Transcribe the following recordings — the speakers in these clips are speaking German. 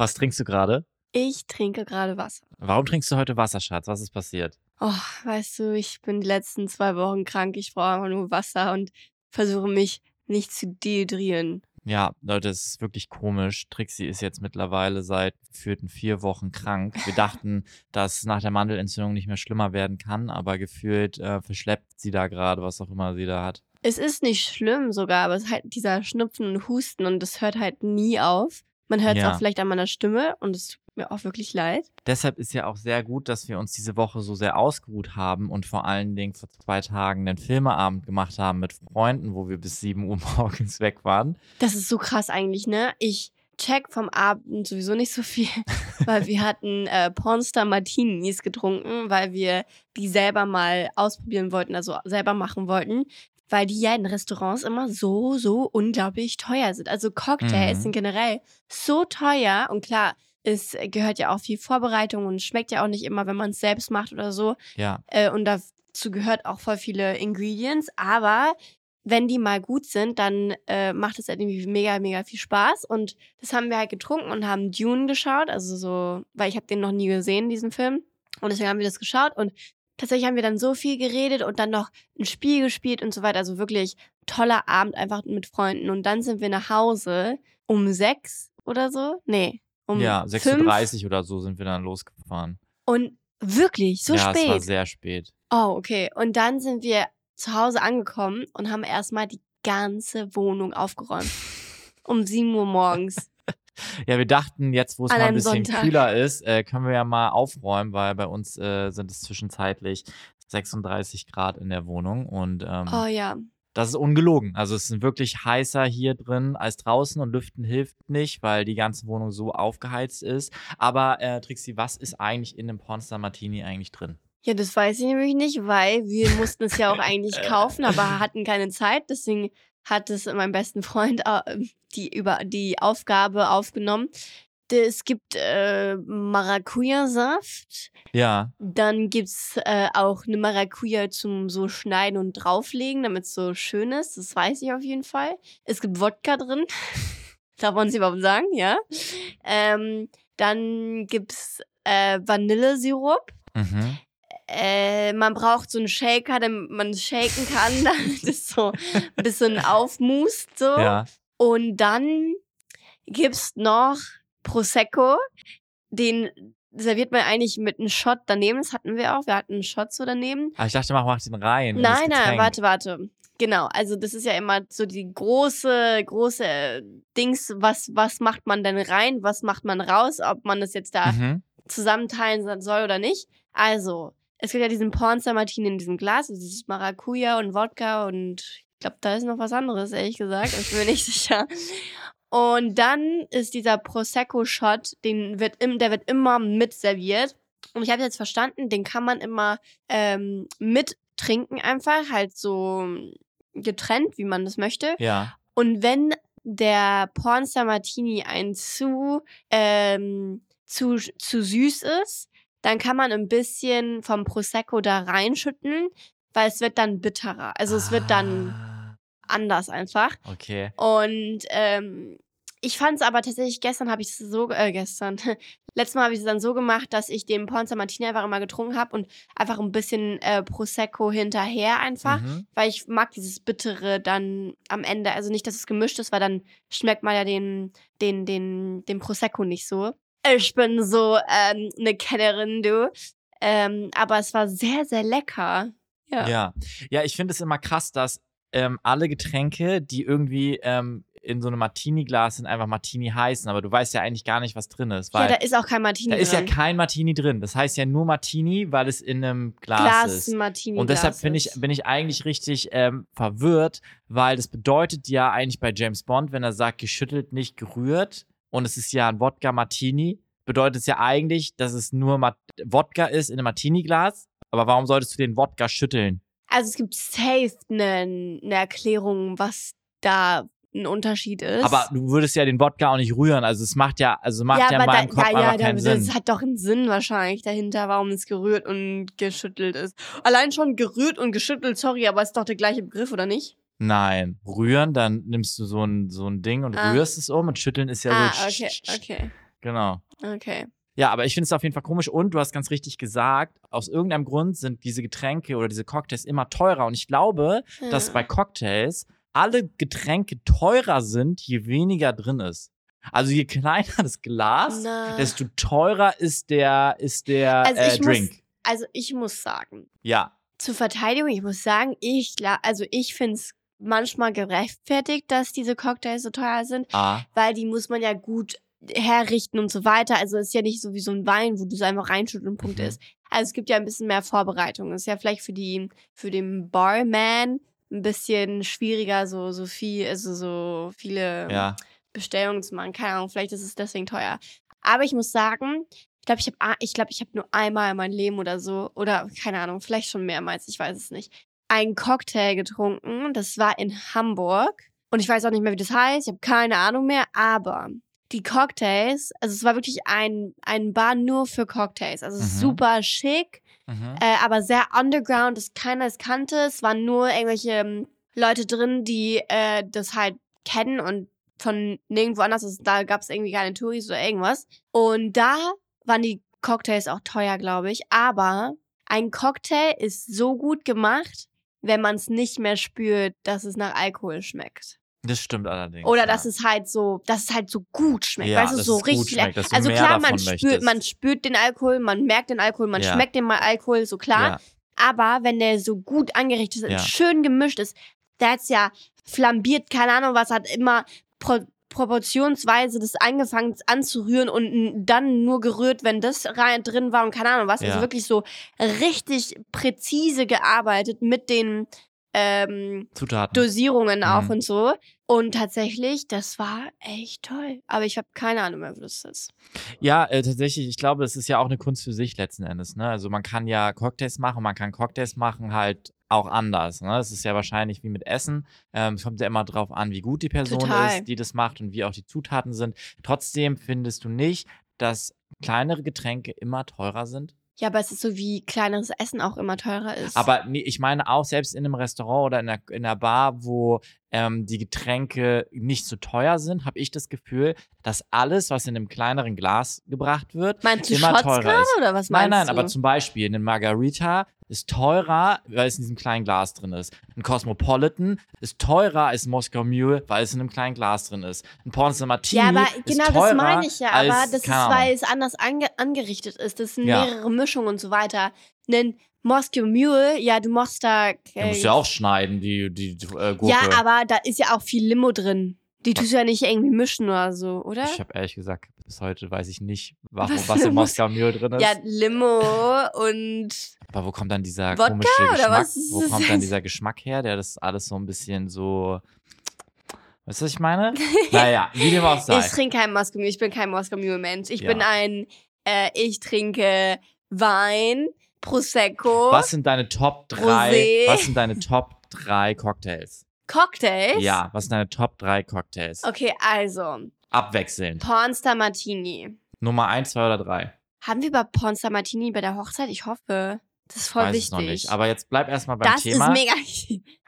Was trinkst du gerade? Ich trinke gerade Wasser. Warum trinkst du heute Wasser, Schatz? Was ist passiert? Oh, weißt du, ich bin die letzten zwei Wochen krank. Ich brauche einfach nur Wasser und versuche mich nicht zu dehydrieren. Ja, Leute, es ist wirklich komisch. Trixie ist jetzt mittlerweile seit geführten vier Wochen krank. Wir dachten, dass nach der Mandelentzündung nicht mehr schlimmer werden kann, aber gefühlt äh, verschleppt sie da gerade, was auch immer sie da hat. Es ist nicht schlimm sogar, aber es ist halt dieser Schnupfen und Husten und das hört halt nie auf. Man hört es Ja. auch vielleicht an meiner Stimme und es tut mir auch wirklich leid. Deshalb ist ja auch sehr gut, dass wir uns diese Woche so sehr ausgeruht haben und vor allen Dingen vor zwei Tagen den Filmeabend gemacht haben mit Freunden, wo wir bis 7 Uhr morgens weg waren. Das ist so krass eigentlich, ne? Ich check vom Abend sowieso nicht so viel, weil wir hatten äh, Pornstar Martinis getrunken, weil wir die selber mal ausprobieren wollten, also selber machen wollten, weil die ja in Restaurants immer so, so unglaublich teuer sind. Also Cocktails Mhm. sind generell so teuer und klar, es gehört ja auch viel Vorbereitung und schmeckt ja auch nicht immer, wenn man es selbst macht oder so. Ja, Äh, und dazu gehört auch voll viele Ingredients. Aber wenn die mal gut sind, dann äh, macht es halt irgendwie mega, mega viel Spaß. Und das haben wir halt getrunken und haben Dune geschaut. Also so, weil ich habe den noch nie gesehen, diesen Film. Und deswegen haben wir das geschaut. Und tatsächlich haben wir dann so viel geredet und dann noch ein Spiel gespielt und so weiter. Also wirklich toller Abend einfach mit Freunden. Und dann sind wir nach Hause um sechs oder so. Nee. Um ja, fünf. 6.30 Uhr oder so sind wir dann losgefahren. Und wirklich, so ja, spät. es war sehr spät. Oh, okay. Und dann sind wir zu Hause angekommen und haben erstmal die ganze Wohnung aufgeräumt. Um 7 Uhr morgens. Ja, wir dachten, jetzt wo es mal ein bisschen Sonntag. kühler ist, äh, können wir ja mal aufräumen, weil bei uns äh, sind es zwischenzeitlich 36 Grad in der Wohnung und ähm, Oh ja. das ist ungelogen. Also es ist wirklich heißer hier drin als draußen und Lüften hilft nicht, weil die ganze Wohnung so aufgeheizt ist. Aber äh, Trixie, was ist eigentlich in dem Pornstar Martini eigentlich drin? Ja, das weiß ich nämlich nicht, weil wir mussten es ja auch eigentlich kaufen, aber hatten keine Zeit. Deswegen hat es mein besten Freund äh, die, über, die Aufgabe aufgenommen. Es gibt äh, Maracuja-Saft. Ja, Dann gibt's äh, auch eine Maracuja zum so schneiden und drauflegen, damit es so schön ist. Das weiß ich auf jeden Fall. Es gibt Wodka drin. Darf man es überhaupt sagen, ja? Ähm, dann gibt's äh, Vanillesirup. mhm. Äh, man braucht so einen Shaker, damit man es shaken kann, damit es so ein bisschen aufmust. So. ja. Und dann gibt's noch Prosecco. Den serviert man eigentlich mit einem Shot daneben. Das hatten wir auch. Wir hatten einen Shot so daneben. Aber ich dachte, mach, mach den rein. Nein, nein, warte, warte. Genau, also das ist ja immer so die große, große äh, Dings, was, was macht man denn rein, was macht man raus, ob man das jetzt da Mhm. zusammenteilen soll oder nicht. Also, es gibt ja diesen Pornstar Martini in diesem Glas, also dieses Maracuja und Wodka und ich glaube, da ist noch was anderes, ehrlich gesagt. Ich bin mir nicht sicher. Und dann ist dieser Prosecco-Shot, den wird im, der wird immer mit serviert. Und ich habe jetzt verstanden, den kann man immer ähm, mit trinken einfach, halt so getrennt, wie man das möchte. Ja. Und wenn der Pornstar Martini ein zu, ähm, zu, zu süß ist, dann kann man ein bisschen vom Prosecco da reinschütteln, weil es wird dann bitterer. Also es wird dann Ah, anders einfach. Okay. Und ähm, ich fand es aber tatsächlich, gestern habe ich es so, äh, gestern, letztes Mal habe ich es dann so gemacht, dass ich den Pornstar Martini einfach immer getrunken habe und einfach ein bisschen äh, Prosecco hinterher einfach Mhm. weil ich mag dieses Bittere dann am Ende. Also nicht, dass es gemischt ist, weil dann schmeckt man ja den, den, den, den Prosecco nicht so. Ich bin so ähm, eine Kennerin, du. Ähm, aber es war sehr, sehr lecker. Ja. Ja. Ja, ich finde es immer krass, dass ähm, alle Getränke, die irgendwie ähm, in so einem Martini-Glas sind, einfach Martini heißen, aber du weißt ja eigentlich gar nicht, was drin ist. Ja, Weil da ist auch kein Martini da ist ja drin. kein Martini drin. Das heißt ja nur Martini, weil es in einem Glas, Glas ist. Martini. Und deshalb Glas bin ich, bin ich eigentlich richtig ähm, verwirrt, weil das bedeutet ja eigentlich bei James Bond, wenn er sagt, geschüttelt, nicht gerührt, und es ist ja ein Wodka Martini, bedeutet es ja eigentlich, dass es nur Wodka ist in einem Martini-Glas. Aber warum solltest du den Wodka schütteln? Also es gibt safe eine ne Erklärung, was da ein Unterschied ist. Aber du würdest ja den Wodka auch nicht rühren. Also es macht ja, also macht ja, in aber meinem da, Kopf ja, einfach ja, keinen Sinn. das hat doch einen Sinn wahrscheinlich dahinter, warum es gerührt und geschüttelt ist. Allein schon gerührt und geschüttelt, sorry, aber ist doch der gleiche Begriff, oder nicht? Nein, rühren, dann nimmst du so ein, so ein Ding und Ah. rührst es um und schütteln ist ja ah, so. okay, okay. Genau. Okay. Ja, aber ich finde es auf jeden Fall komisch und du hast ganz richtig gesagt, aus irgendeinem Grund sind diese Getränke oder diese Cocktails immer teurer und ich glaube, dass Ja. bei Cocktails alle Getränke teurer sind, je weniger drin ist. Also je kleiner das Glas, Na. desto teurer ist der ist der Also äh, ich muss- Drink. Also ich muss sagen, Ja, zur Verteidigung, ich muss sagen, ich, also ich finde es manchmal gerechtfertigt, dass diese Cocktails so teuer sind, ah, weil die muss man ja gut herrichten und so weiter. Also es ist ja nicht so wie so ein Wein, wo du es einfach reinschüttet und Punkt Mhm. ist. Also es gibt ja ein bisschen mehr Vorbereitung. Ist ja vielleicht für die, für den Barman ein bisschen schwieriger, so, so viel, also so viele ja. Bestellungen zu machen. Keine Ahnung, vielleicht ist es deswegen teuer. Aber ich muss sagen, ich glaube, ich habe ich glaube, ich habe nur einmal in meinem Leben oder so oder keine Ahnung, vielleicht schon mehrmals, ich weiß es nicht, einen Cocktail getrunken. Das war in Hamburg und ich weiß auch nicht mehr, wie das heißt. Ich habe keine Ahnung mehr, aber die Cocktails, also es war wirklich ein ein Bar nur für Cocktails, also Mhm. super schick, Mhm. äh, aber sehr underground, das keiner es kannte. Es waren nur irgendwelche ähm, Leute drin, die äh, das halt kennen und von nirgendwo anders. Also, da gab es irgendwie keine Touris oder irgendwas. Und da waren die Cocktails auch teuer, glaube ich. Aber ein Cocktail ist so gut gemacht, wenn man es nicht mehr spürt, dass es nach Alkohol schmeckt. Das stimmt allerdings. Oder ja. dass es halt so, dass es halt so gut schmeckt. Ja, weißt du, so richtig. schmeckt, also klar, man spürt, möchtest. man spürt den Alkohol, man merkt den Alkohol, man Ja. schmeckt den mal Alkohol, so klar. Aber wenn der so gut angerichtet ist, Ja. schön gemischt ist, der hat's ja flambiert, keine Ahnung was, hat immer proportionsweise das angefangen anzurühren und dann nur gerührt, wenn das rein drin war und keine Ahnung was. Also Ja. wirklich so richtig präzise gearbeitet mit den ähm, Zutaten. Dosierungen auch Mhm. und so. Und tatsächlich, das war echt toll. Aber ich habe keine Ahnung mehr, wo das ist. Ja, äh, tatsächlich, ich glaube, es ist ja auch eine Kunst für sich letzten Endes. Ne? Also man kann ja Cocktails machen, man kann Cocktails machen halt auch anders. Ne? Es ist ja wahrscheinlich wie mit Essen. Ähm, es kommt ja immer drauf an, wie gut die Person Total. ist, die das macht und wie auch die Zutaten sind. Trotzdem findest du nicht, dass kleinere Getränke immer teurer sind? Ja, aber es ist so wie kleineres Essen auch immer teurer ist. Aber nee, ich meine auch selbst in einem Restaurant oder in einer, in einer Bar, wo ähm, die Getränke nicht so teuer sind, habe ich das Gefühl, dass alles, was in einem kleineren Glas gebracht wird, Meinst du immer Shots teurer ist. oder was Nein, meinst nein, du? aber zum Beispiel eine Margarita ist teurer, weil es in diesem kleinen Glas drin ist. Ein Cosmopolitan ist teurer als ein Moskau Mule, weil es in einem kleinen Glas drin ist. Ein Pornstar Martini ja, aber ist genau teurer das meine ich ja. Aber das ist, weil es anders ange angerichtet ist. Das sind Ja. mehrere Mischungen und so weiter. Ein Moscow Mule, ja, du machst da. Du äh, musst ja auch schneiden, die, die äh, Gurke. ja, aber da ist ja auch viel Limo drin. Die tust du ja nicht irgendwie mischen oder so, oder? Ich habe ehrlich gesagt, bis heute weiß ich nicht, warum, Was was, in muss- Moskau Mule drin ist. Ja, Limo und. Aber wo kommt dann dieser Wodka komische oder Geschmack? Wo kommt dann dieser Geschmack her, der das alles so ein bisschen so. Weißt du, was ich meine? naja, wie dem auch sei. Ich trinke kein Moscow Mule. Ich bin kein Moscow Mule Mensch. Ich Ja. bin ein. Äh, ich trinke Wein, Prosecco, Was sind deine Top 3? Rosé. Was sind deine Top 3 Cocktails? Cocktails. Ja, was sind deine Top 3 Cocktails? Okay, also. Abwechselnd. Pornstar Martini. Nummer 1, 2 oder 3? Haben wir über Pornstar Martini bei der Hochzeit? Ich hoffe. Das ist voll Weiß wichtig. es noch nicht. Aber jetzt bleib erstmal beim das Thema. ist mega.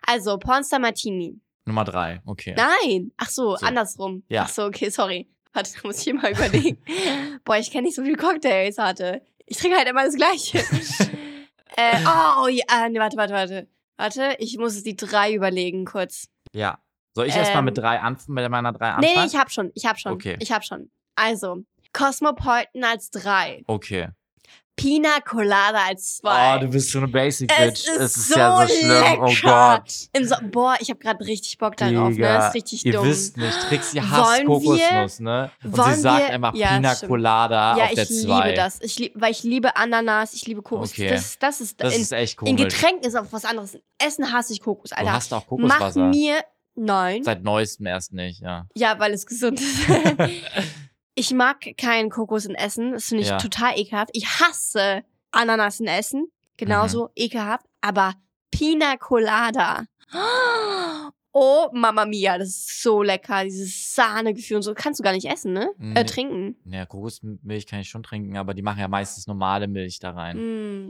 Also, Pornstar Martini. Nummer 3, okay. Nein. Ach so, So. andersrum. Ja. Ach so, okay, sorry. Warte, da muss ich mal überlegen. Boah, ich kenne nicht so viele Cocktails, hatte. Ich trinke halt immer das Gleiche. äh, oh, ja, nee, warte, warte, warte. Warte, ich muss die drei überlegen, kurz. Ja. Soll ich erstmal Ähm, mit drei anfangen, mit meiner 3 Nee, anfangen? nee, ich hab schon, ich hab schon. Okay. Ich hab schon. Also, Cosmopolitan als drei. okay. Pina Colada als zwei. Oh, du bist so eine Basic Es Bitch. ist es ist so ja so schlimm. Oh lecker. Gott. Im so boah, ich habe gerade richtig Bock darauf, ne? Digga, Das ist richtig ihr dumm. wisst nicht, Trixie hasst Wollen Kokosnuss, ne? Und sie sagt wir- einfach Ja, Pina stimmt. Colada ja, auf der ich 2. liebe das. Ich lieb, weil ich liebe Ananas, ich liebe Kokos. Okay. Das, das ist, Das in, ist echt in komisch. Getränken ist auch was anderes. In Essen hasse ich Kokos, Du Alter. hast auch Mach Kokoswasser. mir nein. Seit neuestem erst nicht, ja. Ja, weil es gesund ist. ich mag keinen Kokos in Essen. Das finde ich Ja. total ekelhaft. Ich hasse Ananas in Essen. Genauso Mhm. ekelhaft. Aber Pina Colada. Oh, Mama Mia, das ist so lecker. Dieses Sahnegefühl und so. Kannst du gar nicht essen, ne? Nee. Äh, trinken. Ja, Kokosmilch kann ich schon trinken, aber die machen ja meistens normale Milch da rein.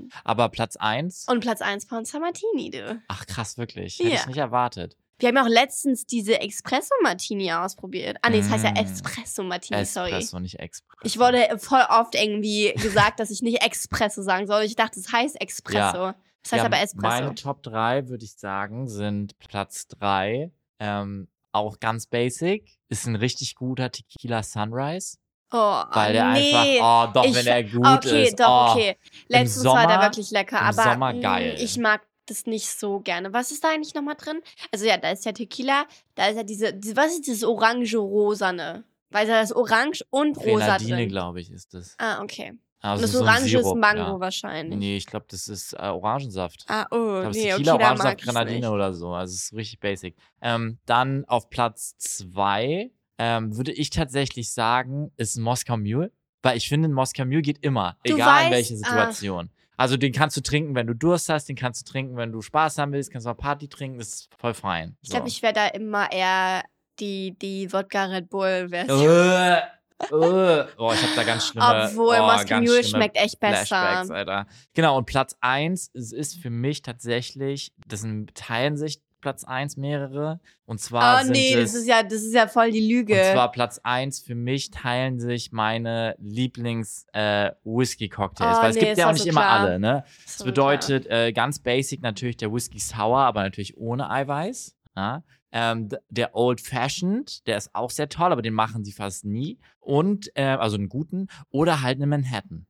Mm. Aber Platz 1? Und Platz 1 von Samartini, du. Ach krass, wirklich. Hätte Ja. ich nicht erwartet. Wir haben ja auch letztens diese Espresso Martini ausprobiert. Ah, nee, es heißt ja Mm. Espresso Martini, sorry. Espresso, nicht Expresso. Ich wurde voll oft irgendwie gesagt, dass ich nicht Espresso sagen soll. Ich dachte, es heißt Espresso. Das heißt Ja, aber Espresso. Meine Top 3, würde ich sagen, sind Platz 3. Ähm, auch ganz basic. Ist ein richtig guter Tequila Sunrise. oh, Weil der nee. einfach, oh, doch, Ich- wenn er gut okay, ist. doch, oh. okay. Letztens war der Sommer- wirklich lecker, aber Sommer mh, geil. ich mag das nicht so gerne. Was ist da eigentlich nochmal drin? Also ja, da ist ja Tequila, da ist ja diese, diese was ist dieses orange-rosane? Weil da ist orange und rosa Grenadine, drin. glaube ich, ist das. Ah, okay. Also und das so Orange Sirup, ist Mango ja. wahrscheinlich. Nee, ich glaube, das ist äh, Orangensaft. Ah, oh, es nee, ist okay, Tequila, da Orangensaft, Grenadine oder so. Also es ist richtig basic. Ähm, dann auf Platz zwei ähm, würde ich tatsächlich sagen, ist ein Moskau Mule. Weil ich finde, ein Moskau Mule geht immer. Du egal in weißt- welche ah. Also den kannst du trinken, wenn du Durst hast, den kannst du trinken, wenn du Spaß haben willst, kannst du auch Party trinken, das ist voll fein. Ich glaube, ich wäre da immer eher die, die Wodka Red Bull Version. Äh, äh. Oh, ich habe da ganz schlimme Obwohl oh, Mule schlimme schmeckt echt besser. Alter. Genau, und Platz 1 ist, ist für mich tatsächlich, das sind, teilen sich Platz 1 mehrere. Und zwar Oh nee, es, das ist ja, das ist ja voll die Lüge. und zwar Platz 1 für mich teilen sich meine Lieblings-Whisky-Cocktails. Oh, weil es nee, gibt ja auch nicht so immer klar. alle, ne? Das So bedeutet äh, ganz basic natürlich der Whisky Sour, aber natürlich ohne Eiweiß. Ja? Ähm, der Old Fashioned, der ist auch sehr toll, aber den machen sie fast nie. Und, äh, also einen guten. Oder halt einen Manhattan.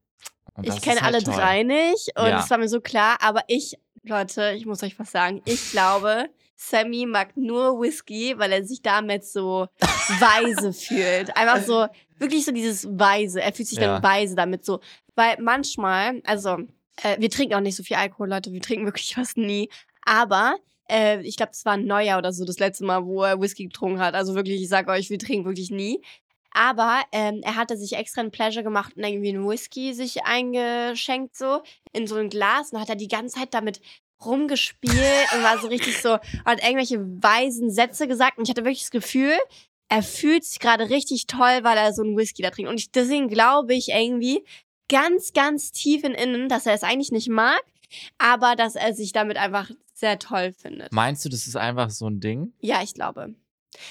Und Ich kenne halt alle toll. drei nicht und Ja. es war mir so klar, aber ich, Leute, ich muss euch was sagen. Ich glaube, Sammy mag nur Whisky, weil er sich damit so weise fühlt. Einfach so, wirklich so dieses weise. Er fühlt sich Ja. dann weise damit so. Weil manchmal, also, äh, wir trinken auch nicht so viel Alkohol, Leute, wir trinken wirklich fast nie. Aber äh, ich glaube, es war ein Neujahr oder so das letzte Mal, wo er Whisky getrunken hat. Also wirklich, ich sag euch, wir trinken wirklich nie. Aber ähm, er hatte sich extra ein Pleasure gemacht und irgendwie einen Whisky sich eingeschenkt, so in so ein Glas. Und hat er die ganze Zeit damit rumgespielt und war so richtig so, hat irgendwelche weisen Sätze gesagt. Und ich hatte wirklich das Gefühl, er fühlt sich gerade richtig toll, weil er so einen Whisky da trinkt. Und ich, deswegen glaube ich irgendwie ganz, ganz tief in innen, dass er es eigentlich nicht mag, aber dass er sich damit einfach sehr toll findet. Meinst du, das ist einfach so ein Ding? Ja, ich glaube.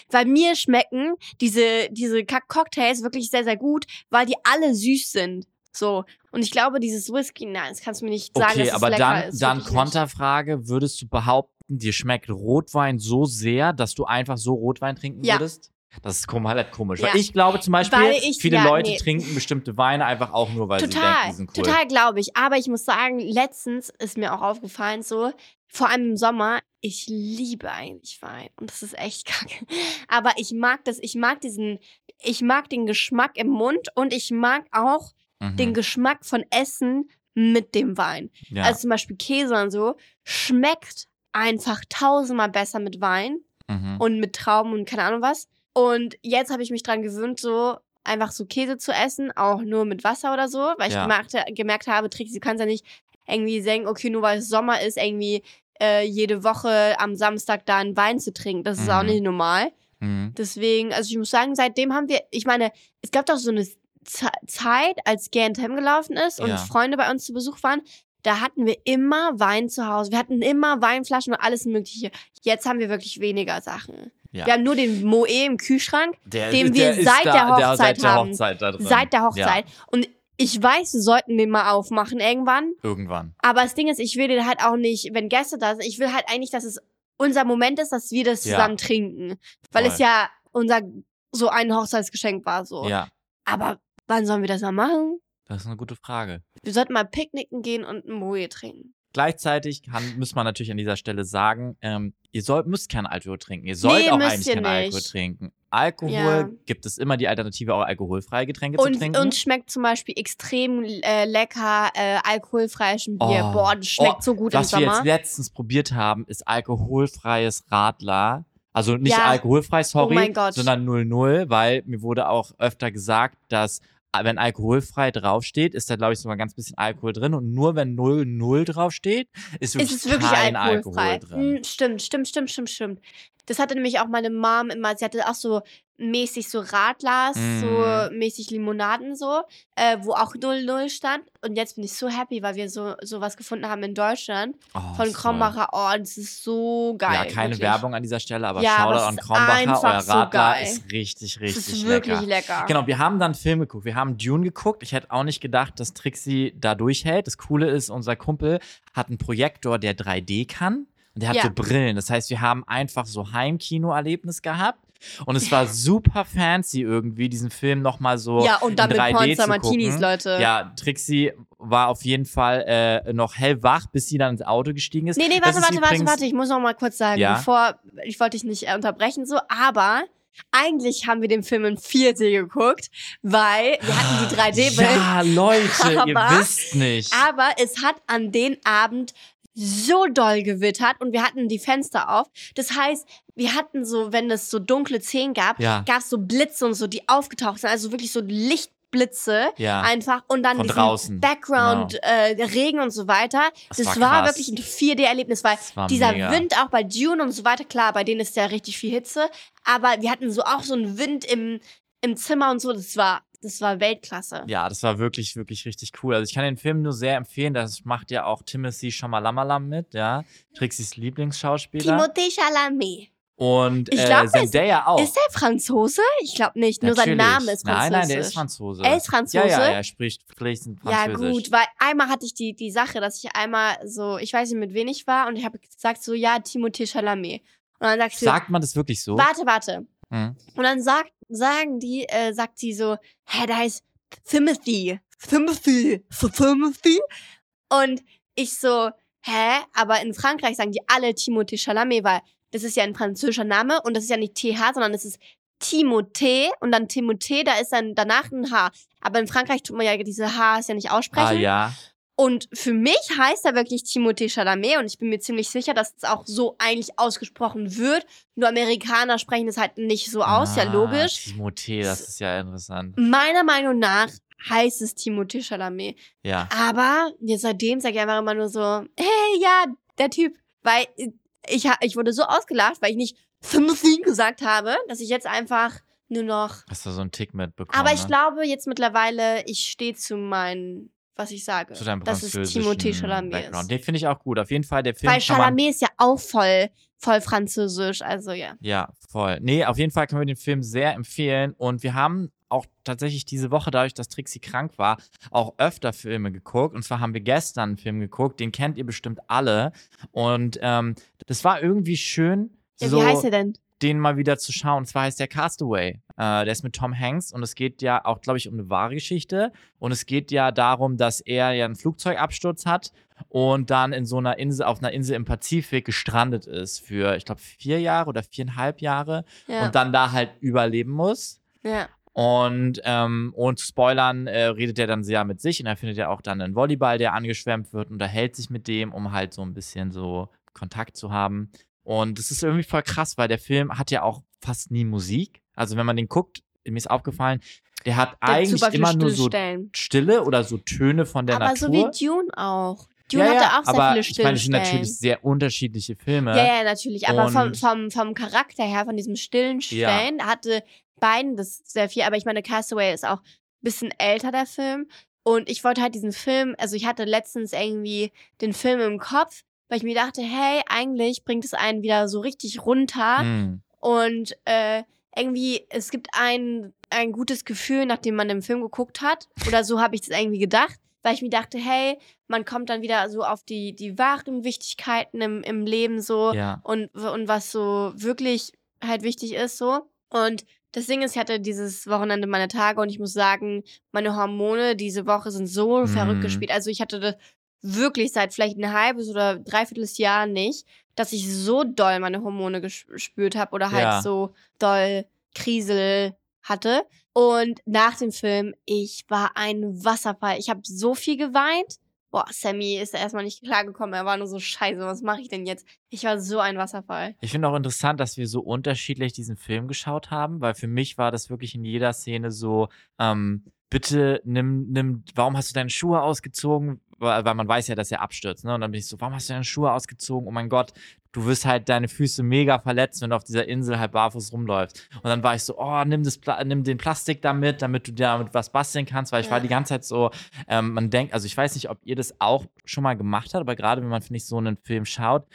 Weil mir schmecken diese, diese Cock- Cocktails wirklich sehr, sehr gut, weil die alle süß sind. So. Und ich glaube, dieses Whisky, nein, das kannst du mir nicht sagen, Okay, dass aber es lecker dann, ist. dann. Konterfrage, würdest du behaupten, dir schmeckt Rotwein so sehr, dass du einfach so Rotwein trinken Ja. würdest? Das ist kom halt komisch. Ja. Weil ich glaube zum Beispiel, ich- viele ja, Leute nee. trinken bestimmte Weine einfach auch nur, weil sie denken, Total, die sind cool. total glaube ich. Aber ich muss sagen, letztens ist mir auch aufgefallen, so, vor allem im Sommer, ich liebe eigentlich Wein. Und das ist echt kacke. Aber ich mag das, ich mag diesen, ich mag den Geschmack im Mund und ich mag auch Mhm. den Geschmack von Essen mit dem Wein. ja. Also zum Beispiel Käse und so, schmeckt einfach tausendmal besser mit Wein mhm. und mit Trauben und keine Ahnung was. Und jetzt habe ich mich dran gewöhnt, so einfach so Käse zu essen, auch nur mit Wasser oder so, weil ich Ja. gemerkt, gemerkt habe, Trixie, du kannst ja nicht irgendwie denken, okay, nur weil es Sommer ist, irgendwie äh, jede Woche am Samstag da einen Wein zu trinken. Das ist auch Mhm. nicht normal. Mhm. Deswegen, also ich muss sagen, seitdem haben wir, ich meine, es gab doch so eine Zeit, als G&M gelaufen ist und Ja. Freunde bei uns zu Besuch waren, da hatten wir immer Wein zu Hause. Wir hatten immer Weinflaschen und alles Mögliche. Jetzt haben wir wirklich weniger Sachen. Ja. Wir haben nur den Moe im Kühlschrank, Der, den wir ist seit der Hochzeit seit der haben. Hochzeit da drin. seit der Hochzeit. Und ich weiß, wir sollten den mal aufmachen irgendwann. Ja, irgendwann. Aber das Ding ist, ich will den halt auch nicht, wenn Gäste da sind, ich will halt eigentlich, dass es unser Moment ist, dass wir das Ja. zusammen trinken. Weil Voll. es ja unser so ein Hochzeitsgeschenk war so. Ja, Aber wann sollen wir das mal machen? das ist eine gute Frage. Wir sollten mal picknicken gehen und ein Moe trinken. Gleichzeitig kann, muss man natürlich an dieser Stelle sagen, ähm, ihr sollt, müsst keinen Alkohol trinken. Ihr sollt auch müsst eigentlich ihr keinen Alkohol nicht. trinken. Alkohol Ja. gibt es immer die Alternative, auch alkoholfreie Getränke zu Und trinken. uns schmeckt zum Beispiel extrem äh, lecker äh, alkoholfreies Bier. Oh. Boah, das schmeckt Oh, so gut im Was wir jetzt Sommer. letztens probiert haben, ist alkoholfreies Radler. Also nicht Ja. alkoholfrei, sorry, Oh mein Gott. sondern 00, weil mir wurde auch öfter gesagt, dass wenn alkoholfrei draufsteht, ist da glaube ich sogar ein ganz bisschen Alkohol drin und nur wenn 00 draufsteht, ist wirklich, ist es wirklich kein alkoholfrei. Alkohol drin. Hm, stimmt, stimmt, stimmt, stimmt, stimmt. Das hatte nämlich auch meine Mom immer, sie hatte auch so mäßig so Radlers, Mm. so mäßig Limonaden so, äh, wo auch 00 stand. Und jetzt bin ich so happy, weil wir so sowas gefunden haben in Deutschland Oh, von. Krombacher. Oh, das ist so geil. Ja, keine wirklich. Werbung an dieser Stelle, aber Ja, Shoutout an Krombacher. Euer so Radler geil. ist richtig, Das richtig ist wirklich lecker. lecker. Genau, wir haben dann einen Film geguckt. Wir haben Dune geguckt. Ich hätte auch nicht gedacht, dass Trixie da durchhält. Das Coole ist, unser Kumpel hat einen Projektor, der 3D kann. Und der hat Ja. so Brillen. Das heißt, wir haben einfach so Heimkino-Erlebnis gehabt. Und es war super fancy irgendwie, diesen Film nochmal so ja, und dann in mit 3D Pornster zu Martinis. Leute. Ja, Trixie war auf jeden Fall äh, noch hellwach, bis sie dann ins Auto gestiegen ist. Nee, nee, warte, warte, warte, warte. Ich muss noch mal kurz sagen, Ja? bevor, ich wollte dich nicht äh, unterbrechen so, aber eigentlich haben wir den Film in 4D geguckt, weil wir hatten die 3D-Brillen. Ja, Leute, ihr Aber- wisst nicht. Aber es hat an den Abend so doll gewittert und wir hatten die Fenster auf. Das heißt, wir hatten so, wenn es so dunkle Szenen gab, Ja. gab es so Blitze und so, die aufgetaucht sind. Also wirklich so Lichtblitze Ja. einfach und dann Von diesen draußen. Background, äh, Regen und so weiter. Das Das, war war, wirklich ein 4D-Erlebnis, weil dieser mega. Wind auch bei Dune und so weiter, klar, bei denen ist ja richtig viel Hitze, aber wir hatten so auch so einen Wind im, im Zimmer und so, das war, das war Weltklasse. Ja, das war wirklich, wirklich richtig cool. Also ich kann den Film nur sehr empfehlen. Das macht ja auch Timothy Chamalamalam mit, ja. Trixies Lieblingsschauspieler. Timothée Chalamet. Und Ich äh, glaub, ist- Zendaya auch. Ist der Franzose? Ich glaube nicht, nur sein Natürlich. Name ist französisch. Nein, nein, der ist Franzose. Er ist Franzose? Ja, ja, er spricht fließend Ja, Französisch. gut, weil einmal hatte ich die, die Sache, dass ich einmal so, ich weiß nicht, mit wen ich war und ich habe gesagt so, ja, Timothée Chalamet. Und dann sagst du, Sagt man das wirklich so? warte, warte. Hm. Und dann sagt, sagen die, äh, sagt sie so, hä, da ist Timothy. Timothy. Timothy. Und ich so, hä? Aber in Frankreich sagen die alle Timothée Chalamet, weil das ist ja ein französischer Name und das ist ja nicht TH, sondern es ist Timothée und dann Timothée, da ist dann danach ein H. Aber in Frankreich tut man ja diese H's ja nicht aussprechen. Ah ja. Und für mich heißt er wirklich Timothée Chalamet und ich bin mir ziemlich sicher, dass es auch so eigentlich ausgesprochen wird. Nur Amerikaner sprechen es halt nicht so aus, ja Ah, logisch. Timothée, das ist ja interessant. Meiner Meinung nach heißt es Timothée Chalamet. Ja. Aber jetzt seitdem sage ich einfach immer nur so, hey, ja, der Typ. Weil ich, ha- ich wurde so ausgelacht, weil ich nicht Timothy gesagt habe, dass ich jetzt einfach nur noch... Hast du so einen Tick mitbekommen? Aber ich ne? glaube jetzt mittlerweile, ich stehe zu meinen, was ich sage. Zu deinem es französischen Timothée Chalamet Background. ist. Den finde ich auch gut. Auf jeden Fall, der Film Weil Chalamet ist ja auch voll, voll französisch, also ja. Ja, voll. Nee, auf jeden Fall können wir den Film sehr empfehlen. Und wir haben auch tatsächlich diese Woche, dadurch, dass Trixie krank war, auch öfter Filme geguckt. Und zwar haben wir gestern einen Film geguckt, den kennt ihr bestimmt alle. Und ähm, das war irgendwie schön, ja so wie heißt er denn? Den mal wieder zu schauen. Und zwar heißt der Castaway. Äh, der ist mit Tom Hanks und es geht ja auch, glaube ich, um eine wahre Geschichte. Und es geht ja darum, dass er ja einen Flugzeugabsturz hat und dann in so einer Insel, auf einer Insel im Pazifik gestrandet ist für, ich glaube, vier Jahre oder viereinhalb Jahre Ja. und dann da halt überleben muss. ja. Und ähm, ohne zu spoilern, äh, redet er dann sehr mit sich und er findet ja auch dann einen Volleyball, der angeschwemmt wird, und unterhält sich mit dem, um halt so ein bisschen so Kontakt zu haben. Und das ist irgendwie voll krass, weil der Film hat ja auch fast nie Musik. Also wenn man den guckt, mir ist aufgefallen, der hat Der eigentlich immer nur so. Stille oder so Töne von der Aber Natur. so wie Dune auch. Dune ja, hatte ja, auch sehr aber viele ich meine, das sind natürlich sehr unterschiedliche Filme. Ja, ja, natürlich. Aber vom, vom, vom Charakter her, von diesem stillen Ja. Stellen, hatte beiden das sehr viel. Aber ich meine, Castaway ist auch ein bisschen älter, der Film. Und ich wollte halt diesen Film, also ich hatte letztens irgendwie den Film im Kopf, weil ich mir dachte, hey, eigentlich bringt es einen wieder so richtig runter. Hm. Und äh, irgendwie, es gibt ein, ein gutes Gefühl, nachdem man den Film geguckt hat. Oder so habe ich das irgendwie gedacht. Weil ich mir dachte, hey, man kommt dann wieder so auf die, die wahren Wichtigkeiten im, im Leben so Ja. und, und was so wirklich halt wichtig ist so. Und das Ding ist, ich hatte dieses Wochenende meine Tage und ich muss sagen, meine Hormone diese Woche sind so Mhm. verrückt gespielt. Also ich hatte das wirklich seit vielleicht ein halbes oder dreiviertel Jahr nicht, dass ich so doll meine Hormone ges- gespürt habe oder halt Ja. so doll Krisel hatte. Und nach dem Film, ich war ein Wasserfall. Ich habe so viel geweint. Boah, Sammy ist erstmal nicht klargekommen. Er war nur so scheiße, was mache ich denn jetzt? Ich war so ein Wasserfall. Ich finde auch interessant, dass wir so unterschiedlich diesen Film geschaut haben, weil für mich war das wirklich in jeder Szene so, ähm, bitte nimm, nimm, warum hast du deine Schuhe ausgezogen? Weil man weiß ja, dass er abstürzt. Ne? Und dann bin ich so, warum hast du deine Schuhe ausgezogen? Oh mein Gott, du wirst halt deine Füße mega verletzt, wenn du auf dieser Insel halt barfuß rumläufst. Und dann war ich so, oh, nimm, das Pla nimm den Plastik damit, damit du damit was basteln kannst, weil ich Ja. war die ganze Zeit so, ähm, man denkt, also ich weiß nicht, ob ihr das auch schon mal gemacht habt, aber gerade wenn man, finde ich, so einen Film schaut,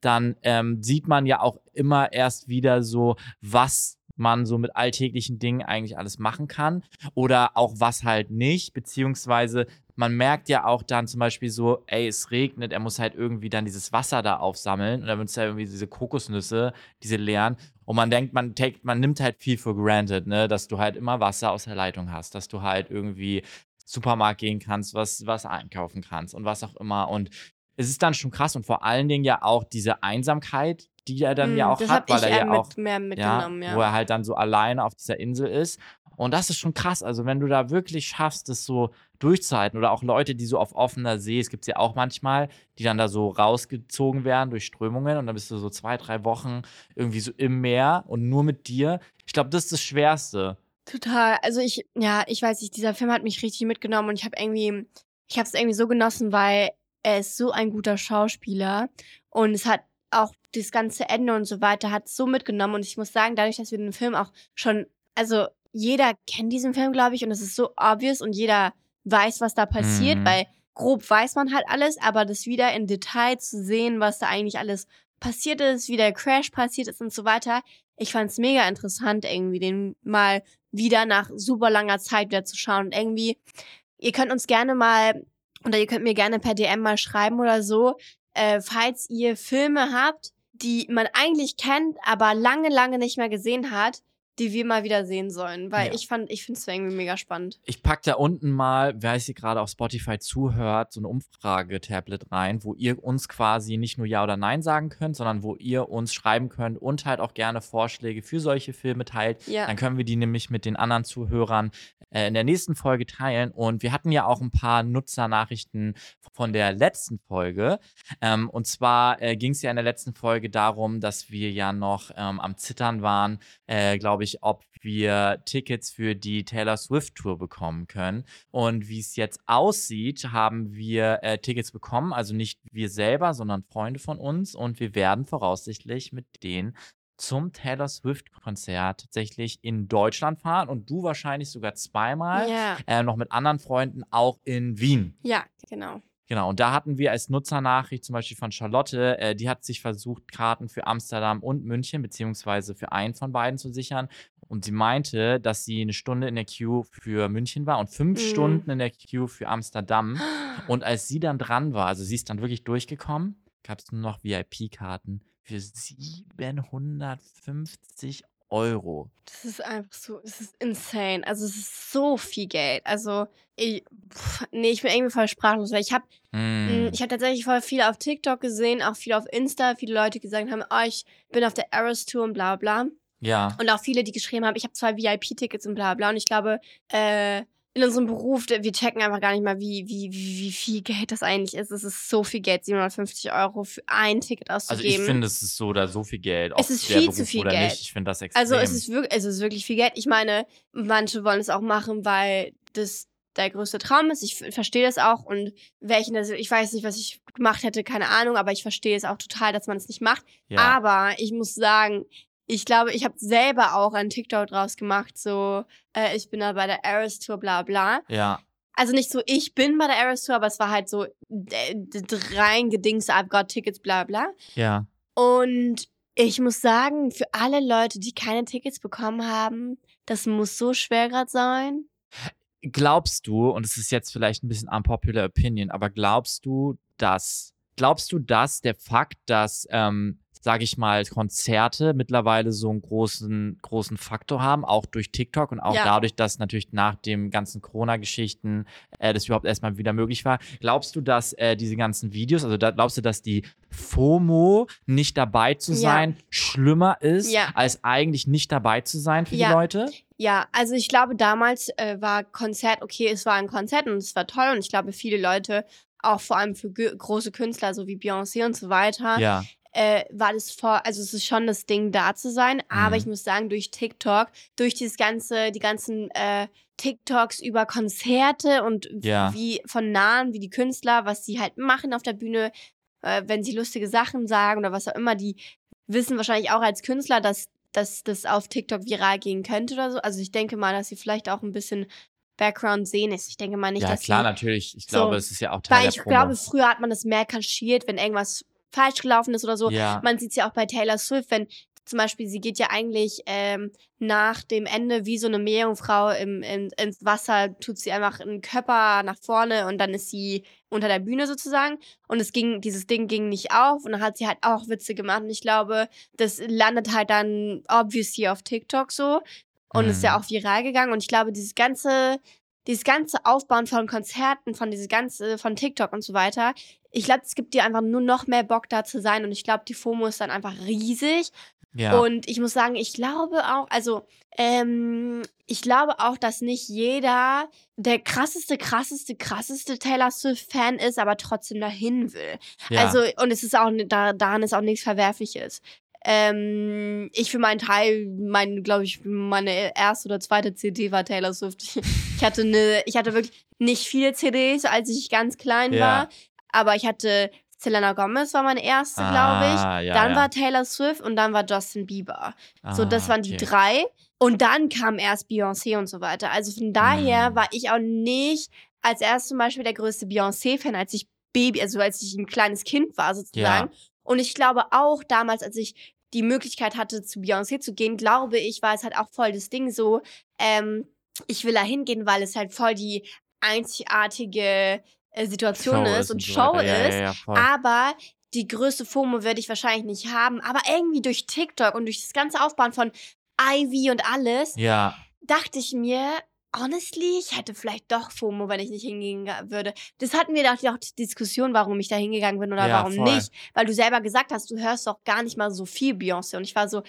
dann ähm, sieht man ja auch immer erst wieder so, was man so mit alltäglichen Dingen eigentlich alles machen kann oder auch was halt nicht, beziehungsweise man merkt ja auch dann zum Beispiel so, ey, es regnet, er muss halt irgendwie dann dieses Wasser da aufsammeln und dann müssen ja irgendwie diese Kokosnüsse, diese leeren und man denkt, man, take, man nimmt halt viel for granted, ne, dass du halt immer Wasser aus der Leitung hast, dass du halt irgendwie Supermarkt gehen kannst, was, was einkaufen kannst und was auch immer und es ist dann schon krass und vor allen Dingen ja auch diese Einsamkeit, die er dann ja Mm, auch das hat, weil er ja mit, auch mehr mitgenommen, ja. wo er halt dann so alleine auf dieser Insel ist. Und das ist schon krass. Also, wenn du da wirklich schaffst, das so durchzuhalten oder auch Leute, die so auf offener See, es gibt ja auch manchmal, die dann da so rausgezogen werden durch Strömungen und dann bist du so zwei, drei Wochen irgendwie so im Meer und nur mit dir. Ich glaube, das ist das Schwerste. Total. Also ich, ja, ich weiß nicht, dieser Film hat mich richtig mitgenommen und ich habe irgendwie, ich habe es irgendwie so genossen, weil er ist so ein guter Schauspieler und es hat auch das ganze Ende und so weiter hat so mitgenommen und ich muss sagen, dadurch, dass wir den Film auch schon, also jeder kennt diesen Film, glaube ich, und es ist so obvious und jeder weiß, was da passiert, Mhm. weil grob weiß man halt alles, aber das wieder in Detail zu sehen, was da eigentlich alles passiert ist, wie der Crash passiert ist und so weiter. Ich fand es mega interessant, irgendwie den mal wieder nach super langer Zeit wieder zu schauen. Und irgendwie, ihr könnt uns gerne mal, oder ihr könnt mir gerne per DM mal schreiben oder so, äh, falls ihr Filme habt, die man eigentlich kennt, aber lange, lange nicht mehr gesehen hat, die wir mal wieder sehen sollen. Weil Ja. ich fand, ich finde es irgendwie mega spannend. Ich pack da unten mal, wer hier gerade auf Spotify zuhört, so eine Umfrage-Tablet rein, wo ihr uns quasi nicht nur Ja oder Nein sagen könnt, sondern wo ihr uns schreiben könnt und halt auch gerne Vorschläge für solche Filme teilt. Ja. Dann können wir die nämlich mit den anderen Zuhörern äh, in der nächsten Folge teilen. Und wir hatten ja auch ein paar Nutzernachrichten von der letzten Folge. Ähm, und zwar äh, ging es ja in der letzten Folge darum, dass wir ja noch ähm, am Zittern waren, äh, glaube ich, ob wir Tickets für die Taylor Swift Tour bekommen können. Und wie es jetzt aussieht, haben wir äh, Tickets bekommen. Also nicht wir selber, sondern Freunde von uns. Und wir werden voraussichtlich mit denen zum Taylor Swift-Konzert tatsächlich in Deutschland fahren und du wahrscheinlich sogar zweimal. Ja, Äh, noch mit anderen Freunden auch in Wien. ja, genau. Genau, und da hatten wir als Nutzernachricht zum Beispiel von Charlotte, äh, die hat sich versucht, Karten für Amsterdam und München, beziehungsweise für einen von beiden zu sichern. Und sie meinte, dass sie eine Stunde in der Queue für München war und fünf Mhm. Stunden in der Queue für Amsterdam. Und als sie dann dran war, also sie ist dann wirklich durchgekommen, gab es nur noch VIP-Karten für 750 Euro. Das ist einfach so, das ist insane. Also es ist so viel Geld. Also ich, pff, nee, ich bin irgendwie voll sprachlos, weil ich habe Mm. ich habe tatsächlich voll viel auf TikTok gesehen, auch viel auf Insta, viele Leute gesagt haben, oh, ich bin auf der Eras Tour und bla bla. Ja. Und auch viele, die geschrieben haben, ich habe zwei VIP-Tickets und bla bla. Und ich glaube, äh, in unserem Beruf, wir checken einfach gar nicht mal, wie, wie, wie, viel Geld das eigentlich ist. Es ist so viel Geld, 750 Euro für ein Ticket Also auszugeben. ich finde, es ist so oder so viel Geld. Es ist viel zu Beruf viel oder Geld. Nicht. Ich finde das extrem. Also es ist, wirklich, es ist wirklich viel Geld. Ich meine, manche wollen es auch machen, weil das der größte Traum ist. Ich verstehe das auch und welchen das, ich weiß nicht, was ich gemacht hätte, keine Ahnung, aber ich verstehe es auch total, dass man es nicht macht. ja. Aber ich muss sagen, ich glaube, ich habe selber auch einen TikTok draus gemacht, so äh, ich bin da bei der Eras Tour, bla bla. ja. Also nicht so, ich bin bei der Eras Tour, aber es war halt so äh, rein gedings, I've got Tickets, bla bla. Ja. Und ich muss sagen, für alle Leute, die keine Tickets bekommen haben, das muss so schwer gerade sein. Glaubst du, und es ist jetzt vielleicht ein bisschen unpopular opinion, aber glaubst du, dass, glaubst du, dass der Fakt, dass, ähm, sage ich mal, Konzerte mittlerweile so einen großen, großen Faktor haben, auch durch TikTok und auch Ja. dadurch, dass natürlich nach den ganzen Corona-Geschichten äh, das überhaupt erstmal wieder möglich war. Glaubst du, dass äh, diese ganzen Videos, also da, glaubst du, dass die FOMO nicht dabei zu Ja. sein schlimmer ist, Ja. als eigentlich nicht dabei zu sein für Ja. die Leute? Ja, also ich glaube, damals äh, war Konzert, okay, es war ein Konzert und es war toll und ich glaube, viele Leute, auch vor allem für große Künstler, so wie Beyoncé und so weiter, Ja. Äh, war das vor, also es ist schon das Ding, da zu sein. Aber Mhm. ich muss sagen, durch TikTok, durch dieses ganze, die ganzen äh, TikToks über Konzerte und Ja. wie von nahen, wie die Künstler, was sie halt machen auf der Bühne, äh, wenn sie lustige Sachen sagen oder was auch immer, die wissen wahrscheinlich auch als Künstler, dass, dass das auf TikTok viral gehen könnte oder so. Also ich denke mal, dass sie vielleicht auch ein bisschen Background sehen ist. Ich denke mal nicht, ja, dass klar, natürlich. Ich So, glaube, es ist ja auch Teil weil der ich Promo. glaube, früher hat man das mehr kaschiert, wenn irgendwas falsch gelaufen ist oder so. ja. Man sieht es ja auch bei Taylor Swift, wenn zum Beispiel, sie geht ja eigentlich ähm, nach dem Ende wie so eine Meerjungfrau im, im, ins Wasser, tut sie einfach einen Körper nach vorne und dann ist sie unter der Bühne sozusagen. Und es ging, dieses Ding ging nicht auf und dann hat sie halt auch Witze gemacht. Und ich glaube, das landet halt dann obviously auf TikTok so und ist ja Mhm. auch viral gegangen. Und ich glaube, dieses ganze, dieses ganze Aufbauen von Konzerten, von dieses ganze, von TikTok und so weiter, ich glaube, es gibt dir einfach nur noch mehr Bock da zu sein. Und ich glaube, die FOMO ist dann einfach riesig. ja. Und ich muss sagen, ich glaube auch, also ähm, ich glaube auch, dass nicht jeder der krasseste, krasseste, krasseste Taylor Swift-Fan ist, aber trotzdem dahin will. ja. Also, und es ist auch, da, daran ist auch nichts Verwerfliches. Ähm, ich für meinen Teil, mein, glaube ich, meine erste oder zweite CD war Taylor Swift. Ich hatte eine, ich hatte wirklich nicht viele CDs, als ich ganz klein Ja. war, aber ich hatte Selena Gomez war meine erste, glaube ich. Ah, ja, dann ja. war Taylor Swift und dann war Justin Bieber. so, das Ah, waren die okay. drei. Und dann kam erst Beyoncé und so weiter. Also von daher Mm. war ich auch nicht als erst zum Beispiel der größte Beyoncé-Fan, als ich Baby, also als ich ein kleines Kind war sozusagen. Und ich glaube auch damals, als ich die Möglichkeit hatte, zu Beyoncé zu gehen, glaube ich, war es halt auch voll das Ding so, ähm, ich will da hingehen, weil es halt voll die einzigartige Situation Show ist und so Show ja, ist. Ja, ja. Aber die größte FOMO werde ich wahrscheinlich nicht haben. Aber irgendwie durch TikTok und durch das ganze Aufbauen von Ivy und alles, ja, dachte ich mir, honestly, ich hätte vielleicht doch FOMO, wenn ich nicht hingehen würde. Das hatten wir doch auch die Diskussion, warum ich da hingegangen bin oder Ja, warum voll. nicht. Weil du selber gesagt hast, du hörst doch gar nicht mal so viel Beyoncé. Und ich war so,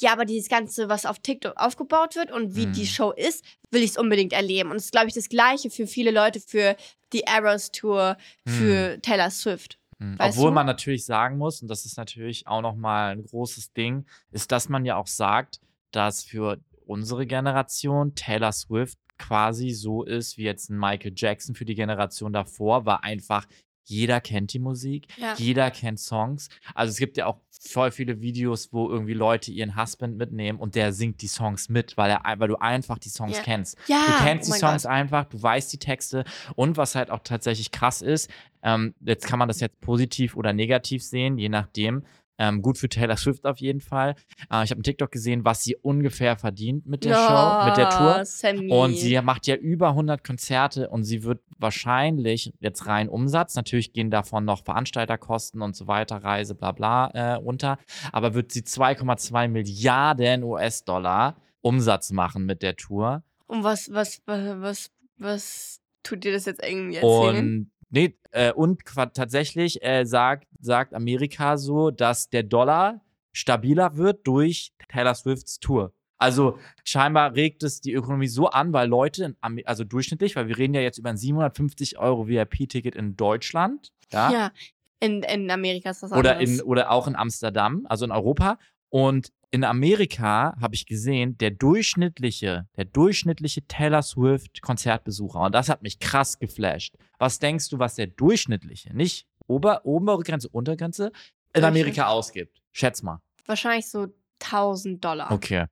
ja, aber dieses Ganze, was auf TikTok aufgebaut wird und wie Mhm. die Show ist, will ich es unbedingt erleben. Und es ist, glaube ich, das Gleiche für viele Leute, für die Eras Tour, für Taylor Swift. Mhm. Obwohl du? man natürlich sagen muss, und das ist natürlich auch nochmal ein großes Ding, ist, dass man ja auch sagt, dass für unsere Generation Taylor Swift quasi so ist wie jetzt ein Michael Jackson für die Generation davor, war einfach, jeder kennt die Musik, Ja. jeder kennt Songs. Also es gibt ja auch voll viele Videos, wo irgendwie Leute ihren Husband mitnehmen und der singt die Songs mit, weil, er, weil du einfach die Songs Ja. kennst. Ja, Du kennst oh die Songs einfach, du weißt die Texte und was halt auch tatsächlich krass ist, ähm, jetzt kann man das jetzt positiv oder negativ sehen, je nachdem. Ähm, gut für Taylor Swift auf jeden Fall. Äh, ich habe einen TikTok gesehen, was sie ungefähr verdient mit der Show, mit der Tour. Oh, Sammy. Und sie macht ja über 100 Konzerte und sie wird wahrscheinlich jetzt rein Umsatz, natürlich gehen davon noch Veranstalterkosten und so weiter, Reise, bla bla äh, runter, aber wird sie 2,2 Milliarden US-Dollar Umsatz machen mit der Tour. Und was, was, was, was, was tut dir das jetzt irgendwie erzählen? Und nee, äh, und tatsächlich äh, sagt, sagt Amerika so, dass der Dollar stabiler wird durch Taylor Swifts Tour. Also scheinbar regt es die Ökonomie so an, weil Leute, in also durchschnittlich, weil wir reden ja jetzt über ein 750 Euro VIP-Ticket in Deutschland, ja, ja, in, in Amerika ist das oder anderes. in oder auch in Amsterdam, also in Europa. Und in Amerika habe ich gesehen, der durchschnittliche, der durchschnittliche Taylor Swift Konzertbesucher, und das hat mich krass geflasht. Was denkst du, was der durchschnittliche, nicht Ober, obere Grenze, Untergrenze, in Amerika ausgibt? Schätz mal. Wahrscheinlich so 1000 Dollar. Okay.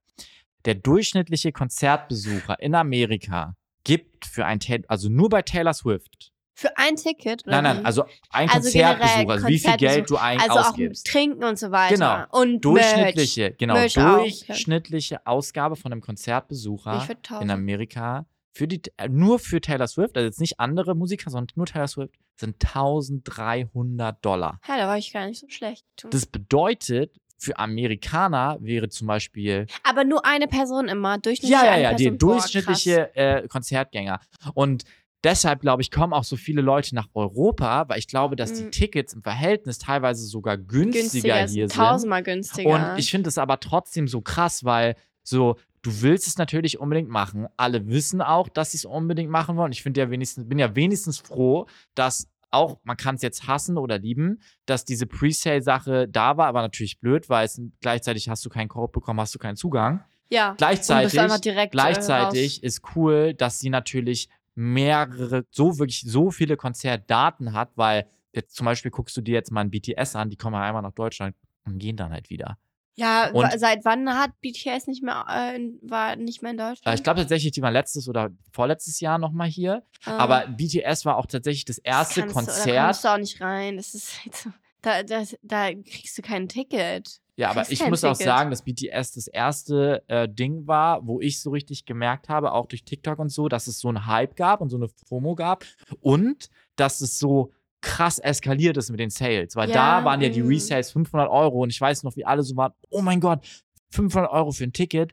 Der durchschnittliche Konzertbesucher in Amerika gibt für ein, also nur bei Taylor Swift. Für ein Ticket? Oder Nein, nein, also ein Also Konzertbesuch, also wie viel Geld du eigentlich also auch ausgibst. Trinken und so weiter. Genau. Und durchschnittliche, genau, Merch auch, okay. durchschnittliche Ausgabe von einem Merch. Konzertbesucher Ich würde 1000. in Amerika für die, äh, nur für Taylor Swift, also jetzt nicht andere Musiker, sondern nur Taylor Swift, sind 1300 Dollar. Ja, da war ich gar nicht so schlecht. Das bedeutet, für Amerikaner wäre zum Beispiel, Aber nur eine Person immer. Durchschnittlich ja, ja, ja, Boah, durchschnittliche äh, Konzertgänger. Und deshalb, glaube ich, kommen auch so viele Leute nach Europa, weil ich glaube, dass die Mhm. Tickets im Verhältnis teilweise sogar günstiger, günstiger. hier sind. Tausendmal günstiger. Und ich finde es aber trotzdem so krass, weil so, du willst es natürlich unbedingt machen. Alle wissen auch, dass sie es unbedingt machen wollen. Ich finde ja wenigstens, bin ja wenigstens froh, dass auch, man kann es jetzt hassen oder lieben, dass diese Presale-Sache da war, aber natürlich blöd, weil es gleichzeitig hast du keinen Code bekommen, hast du keinen Zugang. Ja. Gleichzeitig, direkt, äh, gleichzeitig ist cool, dass sie natürlich mehrere, so wirklich so viele Konzertdaten hat, weil jetzt zum Beispiel guckst du dir jetzt mal ein BTS an, die kommen ja einmal nach Deutschland und gehen dann halt wieder. Ja, Und- seit wann hat BTS nicht mehr, äh, in- war nicht mehr in Äh, Deutschland? Ich glaube tatsächlich, die waren letztes oder vorletztes Jahr nochmal hier. Ah. Aber BTS war auch tatsächlich das erste kannst Du, da Konzert. kommst du auch nicht rein. Das ist da, da, da kriegst du kein Ticket. Ja, aber ich muss auch sagen, dass BTS das erste äh, Ding war, wo ich so richtig gemerkt habe, auch durch TikTok und so, dass es so einen Hype gab und so eine FOMO gab und dass es so krass eskaliert ist mit den Sales. Weil Ja, da waren ja die mhm. Resales 500 Euro und ich weiß noch, wie alle so waren, oh mein Gott, 500 Euro für ein Ticket.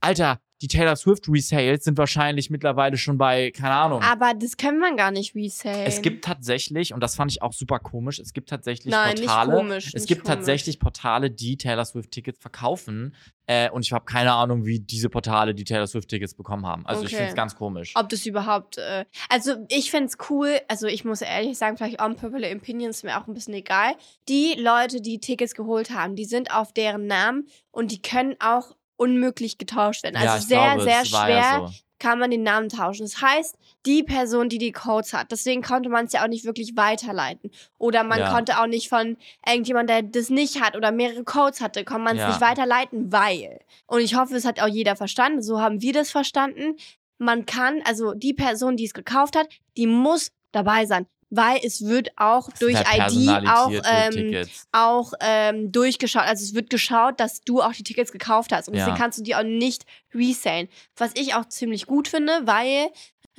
Alter, die Taylor Swift Resales sind wahrscheinlich mittlerweile schon bei, keine Ahnung. Aber das kann man gar nicht resellen. Es gibt tatsächlich, und das fand ich auch super komisch, es gibt tatsächlich Nein, nicht Portale. komisch, es nicht gibt komisch. tatsächlich Portale, die Taylor Swift-Tickets verkaufen. Äh, und ich habe keine Ahnung, wie diese Portale die Taylor Swift-Tickets bekommen haben. Also ich Okay. finde es ganz komisch. ob das überhaupt. Äh, also ich find's cool, also ich muss ehrlich sagen, vielleicht unpopular opinions ist mir auch ein bisschen egal. Die Leute, die Tickets geholt haben, die sind auf deren Namen und die können auch unmöglich getauscht werden. Also ja, sehr, glaube, sehr schwer Ja so. kann man den Namen tauschen. Das heißt, die Person, die die Codes hat, deswegen konnte man es ja auch nicht wirklich weiterleiten. Oder man Ja. konnte auch nicht von irgendjemand, der das nicht hat oder mehrere Codes hatte, kann man es nicht weiterleiten, weil. Und ich hoffe, es hat auch jeder verstanden. So haben wir das verstanden. Man kann, also die Person, die es gekauft hat, die muss dabei sein. Weil es wird auch Das durch ID auch, ähm, auch ähm, durchgeschaut. Also es wird geschaut, dass du auch die Tickets gekauft hast. Und Ja. deswegen kannst du die auch nicht resellen. Was ich auch ziemlich gut finde, weil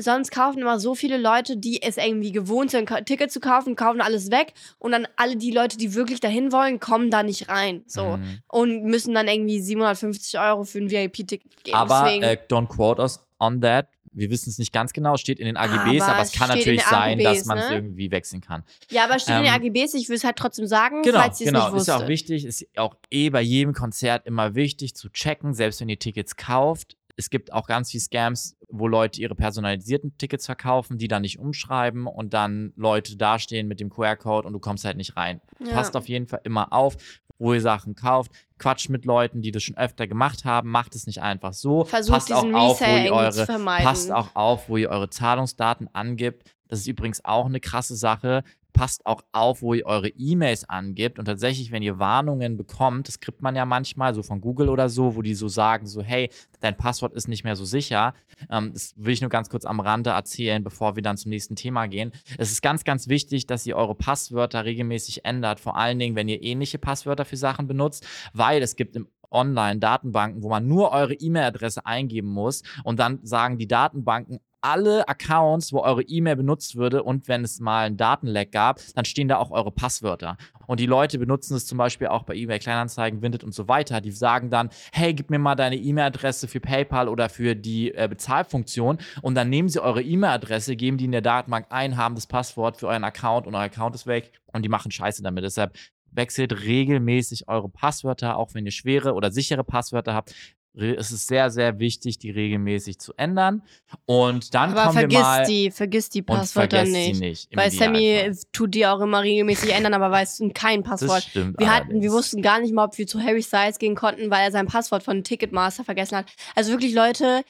sonst kaufen immer so viele Leute, die es irgendwie gewohnt sind, Tickets zu kaufen, kaufen alles weg. Und dann alle die Leute, die wirklich dahin wollen, kommen da nicht rein. So. Mhm. Und müssen dann irgendwie 750 Euro für ein VIP-Ticket geben. Aber Deswegen, äh, don't quote us on that. Wir wissen es nicht ganz genau, es steht in den AGBs, Aber aber, es kann natürlich den sein, dass AGBs, man es ne? irgendwie wechseln kann. ja, aber steht in den ähm, AGBs, ich will es halt trotzdem sagen, Genau, falls ihr es genau. nicht Ist ja wusstet. auch wichtig, ist auch eh bei jedem Konzert immer wichtig zu checken, selbst wenn ihr Tickets kauft. Es gibt auch ganz viele Scams, wo Leute ihre personalisierten Tickets verkaufen, die dann nicht umschreiben und dann Leute dastehen mit dem QR-Code und du kommst halt nicht rein. Ja. Passt auf jeden Fall immer auf, wo ihr Sachen kauft. Quatscht mit Leuten, die das schon öfter gemacht haben. Macht es nicht einfach so. Versucht passt diesen auch auf, wo Resale ihr irgendwie zu eure vermeiden. Passt auch auf, wo ihr eure Zahlungsdaten angibt. Das ist übrigens auch eine krasse Sache. Passt auch auf, wo ihr eure E-Mails angibt. Und tatsächlich, wenn ihr Warnungen bekommt, das kriegt man ja manchmal so von Google oder so, wo die so sagen, so, hey, dein Passwort ist nicht mehr so sicher. Ähm, das will ich nur ganz kurz am Rande erzählen, bevor wir dann zum nächsten Thema gehen. Es ist ganz, ganz wichtig, dass ihr eure Passwörter regelmäßig ändert. Vor allen Dingen, wenn ihr ähnliche Passwörter für Sachen benutzt, weil es gibt im Online-Datenbanken, wo man nur eure E-Mail-Adresse eingeben muss und dann sagen die Datenbanken, alle Accounts, wo eure E-Mail benutzt würde und wenn es mal einen Datenleck gab, dann stehen da auch eure Passwörter. Und die Leute benutzen es zum Beispiel auch bei eBay Kleinanzeigen, Vinted und so weiter. Die sagen dann, hey, gib mir mal deine E-Mail-Adresse für PayPal oder für die äh, Bezahlfunktion und dann nehmen sie eure E-Mail-Adresse, geben die in der Datenbank ein, haben das Passwort für euren Account und euer Account ist weg und die machen Scheiße damit. Deshalb wechselt regelmäßig eure Passwörter, auch wenn ihr schwere oder sichere Passwörter habt. Es ist sehr, sehr wichtig, die regelmäßig zu ändern. Und dann Aber kommen wir vergiss mal die, vergiss die Passwörter nicht. sie nicht. Weil Sammy tut die auch immer regelmäßig ändern, aber weiß kein Das Passwort. stimmt. Wir, hatten, wir allerdings. wussten gar nicht mal, ob wir zu Harry Styles gehen konnten, weil er sein Passwort von Ticketmaster vergessen hat. Also wirklich, Leute,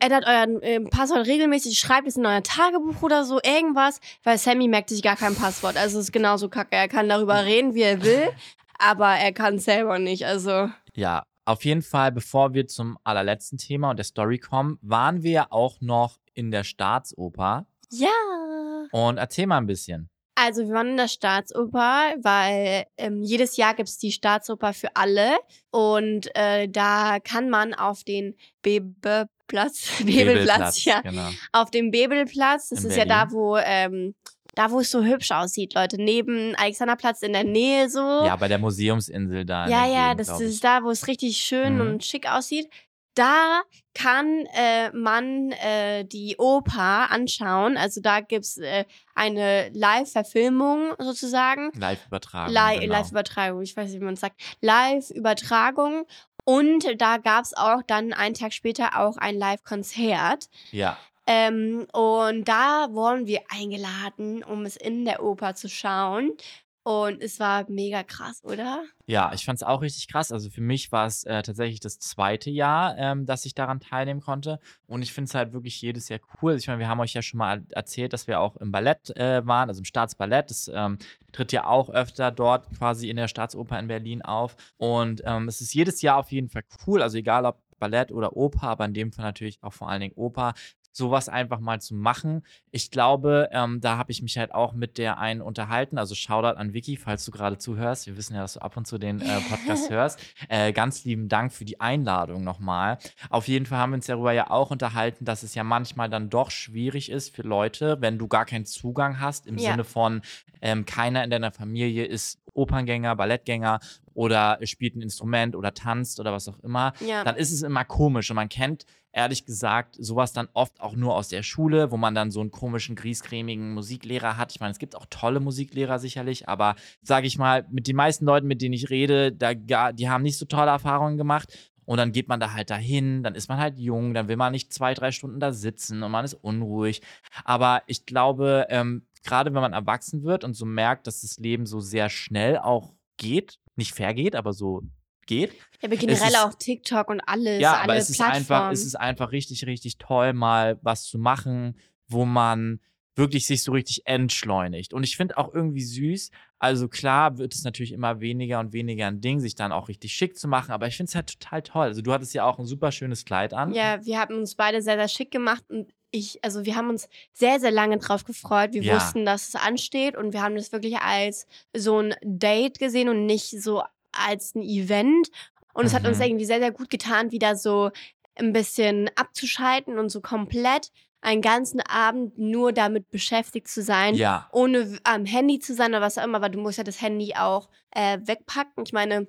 ändert euer ähm, Passwort regelmäßig, schreibt es in euer Tagebuch oder so, irgendwas, weil Sammy merkt sich gar kein Passwort. Also es ist genauso kacke. Er kann darüber reden, wie er will, aber er kann es selber nicht. Also Ja, auf jeden Fall, bevor wir zum allerletzten Thema und der Story kommen, waren wir ja auch noch in der Staatsoper. ja. Und erzähl mal ein bisschen. Also wir waren in der Staatsoper, weil ähm, jedes Jahr gibt es die Staatsoper für alle und äh, da kann man auf den Bebelplatz, Bebelplatz, ja, Genau. auf dem Bebelplatz, das In ist ja da, Berlin. wo ähm, da, wo es so hübsch aussieht, Leute, neben Alexanderplatz in der Nähe so. Ja, bei der Museumsinsel da. Ja, ja, Gegend, das ist da, wo es richtig schön Mhm. und schick aussieht. Da kann äh, man äh, die Oper anschauen. Also da gibt's äh, eine Live-Verfilmung sozusagen. Live-Übertragung. Li genau. Live-Übertragung, ich weiß nicht, wie man es sagt. Live-Übertragung. Und da gab's auch dann einen Tag später auch ein Live-Konzert. Ja, Ähm, und da wurden wir eingeladen, um es in der Oper zu schauen. Und es war mega krass, oder? Ja, ich fand es auch richtig krass. Also für mich war es äh, tatsächlich das zweite Jahr, ähm, dass ich daran teilnehmen konnte. Und ich finde es halt wirklich jedes Jahr cool. Ich meine, wir haben euch ja schon mal erzählt, dass wir auch im Ballett äh, waren, also im Staatsballett. Das ähm, tritt ja auch öfter dort quasi in der Staatsoper in Berlin auf. Und ähm, es ist jedes Jahr auf jeden Fall cool. Also egal ob Ballett oder Oper, aber in dem Fall natürlich auch vor allen Dingen Oper, sowas einfach mal zu machen. Ich glaube, ähm, da habe ich mich halt auch mit der einen unterhalten. Also Shoutout an Vicky, falls du gerade zuhörst. Wir wissen ja, dass du ab und zu den äh, Podcast hörst. Äh, ganz lieben Dank für die Einladung nochmal. Auf jeden Fall haben wir uns darüber ja auch unterhalten, dass es ja manchmal dann doch schwierig ist für Leute, wenn du gar keinen Zugang hast, im Ja. Sinne von ähm, keiner in deiner Familie ist Operngänger, Ballettgänger oder spielt ein Instrument oder tanzt oder was auch immer Ja. dann ist es immer komisch. Und man kennt, ehrlich gesagt, sowas dann oft auch nur aus der Schule, wo man dann so einen komischen, griescremigen Musiklehrer hat. Ich meine, es gibt auch tolle Musiklehrer sicherlich, aber sage ich mal, mit den meisten Leuten, mit denen ich rede, da, die haben nicht so tolle Erfahrungen gemacht. Und dann geht man da halt dahin, dann ist man halt jung, dann will man nicht zwei, drei Stunden da sitzen und man ist unruhig. Aber ich glaube, ähm, gerade wenn man erwachsen wird und so merkt, dass das Leben so sehr schnell auch geht, nicht vergeht, aber so geht, Ja, aber generell ist- auch TikTok und alles, ja, alle aber es ist einfach, es ist einfach richtig, richtig toll, mal was zu machen, wo man wirklich sich so richtig entschleunigt. Und ich finde auch irgendwie süß, also klar wird es natürlich immer weniger und weniger ein Ding, sich dann auch richtig schick zu machen, aber ich finde es halt total toll. Also du hattest ja auch ein super schönes Kleid an. Ja, wir haben uns beide sehr, sehr schick gemacht und ich, also wir haben uns sehr, sehr lange drauf gefreut. Wir Ja. wussten, dass es ansteht und wir haben das wirklich als so ein Date gesehen und nicht so als ein Event. Und es hat uns Mhm. irgendwie sehr, sehr gut getan, wieder so ein bisschen abzuschalten und so komplett einen ganzen Abend nur damit beschäftigt zu sein, Ja. ohne am Handy zu sein oder was auch immer, weil du musst ja das Handy auch äh, wegpacken. Ich meine,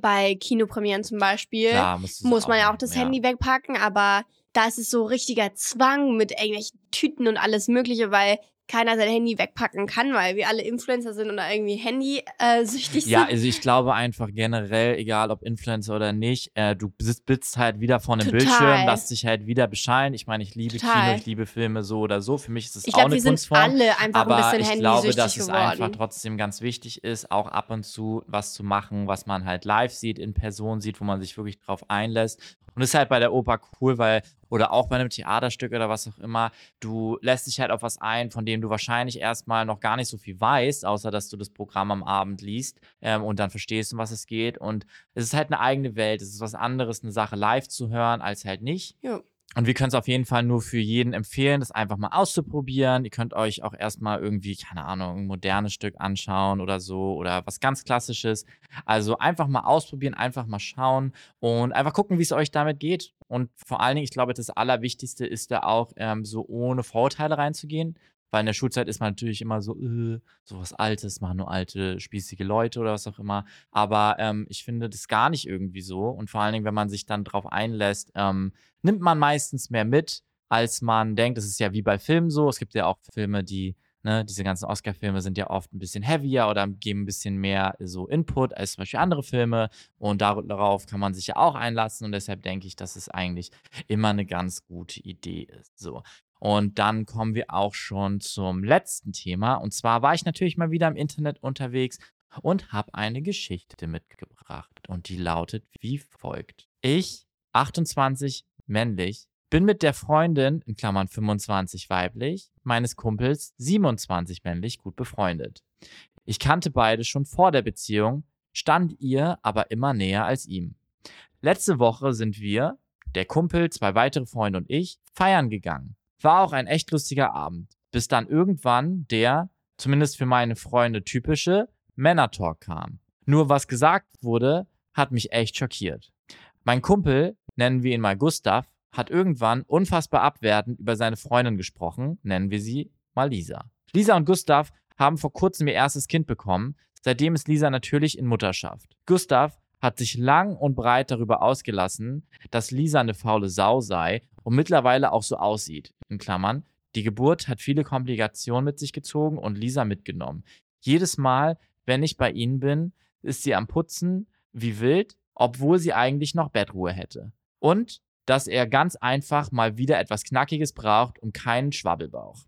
bei Kinopremieren zum Beispiel Klar, muss man ja auch das Handy wegpacken, aber da ist es so richtiger Zwang mit irgendwelchen Tüten und alles Mögliche, weil keiner sein Handy wegpacken kann, weil wir alle Influencer sind oder irgendwie Handy-süchtig Ja, sind. also ich glaube einfach generell, egal ob Influencer oder nicht, äh, du sitzt, halt wieder vor einem Total. Bildschirm, lass dich halt wieder beschallen. Ich meine, ich liebe Total. Kino, ich liebe Filme so oder so. Für mich ist es auch glaube, eine Kunstform. alle einfach Aber ein bisschen ich glaube, dass es einfach geworden. trotzdem ganz wichtig ist, auch ab und zu was zu machen, was man halt live sieht, in Person sieht, wo man sich wirklich drauf einlässt. Und das ist halt bei der Oper cool, weil, oder auch bei einem Theaterstück oder was auch immer, du lässt dich halt auf was ein, von dem du wahrscheinlich erstmal noch gar nicht so viel weißt, außer dass du das Programm am Abend liest ähm, und dann verstehst, um was es geht. Und es ist halt eine eigene Welt. Es ist was anderes, eine Sache live zu hören, als halt nicht. Ja. Und wir können es auf jeden Fall nur für jeden empfehlen, das einfach mal auszuprobieren. Ihr könnt euch auch erstmal irgendwie, keine Ahnung, ein modernes Stück anschauen oder so oder was ganz Klassisches. Also einfach mal ausprobieren, einfach mal schauen und einfach gucken, wie es euch damit geht. Und vor allen Dingen, ich glaube, das Allerwichtigste ist da auch, ähm, so ohne Vorurteile reinzugehen. Weil in der Schulzeit ist man natürlich immer so, äh, so was Altes, machen nur alte, spießige Leute oder was auch immer. Aber ähm, ich finde das gar nicht irgendwie so. Und vor allen Dingen, wenn man sich dann drauf einlässt, ähm, nimmt man meistens mehr mit, als man denkt. Das ist ja wie bei Filmen so. Es gibt ja auch Filme, die, ne, diese ganzen Oscar-Filme sind ja oft ein bisschen heavier oder geben ein bisschen mehr so Input als zum Beispiel andere Filme. Und dar- darauf kann man sich ja auch einlassen. Und deshalb denke ich, dass es eigentlich immer eine ganz gute Idee ist. So. Und dann kommen wir auch schon zum letzten Thema. Und zwar war ich natürlich mal wieder im Internet unterwegs und habe eine Geschichte mitgebracht. Und die lautet wie folgt. Ich, 28, männlich, bin mit der Freundin, in Klammern 25 weiblich, meines Kumpels 27 männlich gut befreundet. Ich kannte beide schon vor der Beziehung, stand ihr aber immer näher als ihm. Letzte Woche sind wir, der Kumpel, zwei weitere Freunde und ich, feiern gegangen. War auch ein echt lustiger Abend, bis dann irgendwann der, zumindest für meine Freunde typische, Männertalk kam. Nur was gesagt wurde, hat mich echt schockiert. Mein Kumpel, nennen wir ihn mal Gustav, hat irgendwann unfassbar abwertend über seine Freundin gesprochen, nennen wir sie mal Lisa. Lisa und Gustav haben vor kurzem ihr erstes Kind bekommen, seitdem ist Lisa natürlich in Mutterschaft. Gustav hat sich lang und breit darüber ausgelassen, dass Lisa eine faule Sau sei und mittlerweile auch so aussieht. In Klammern, die Geburt hat viele Komplikationen mit sich gezogen und Lisa mitgenommen. Jedes Mal, wenn ich bei ihnen bin, ist sie am Putzen wie wild, obwohl sie eigentlich noch Bettruhe hätte. Und dass er ganz einfach mal wieder etwas Knackiges braucht und keinen Schwabbelbauch.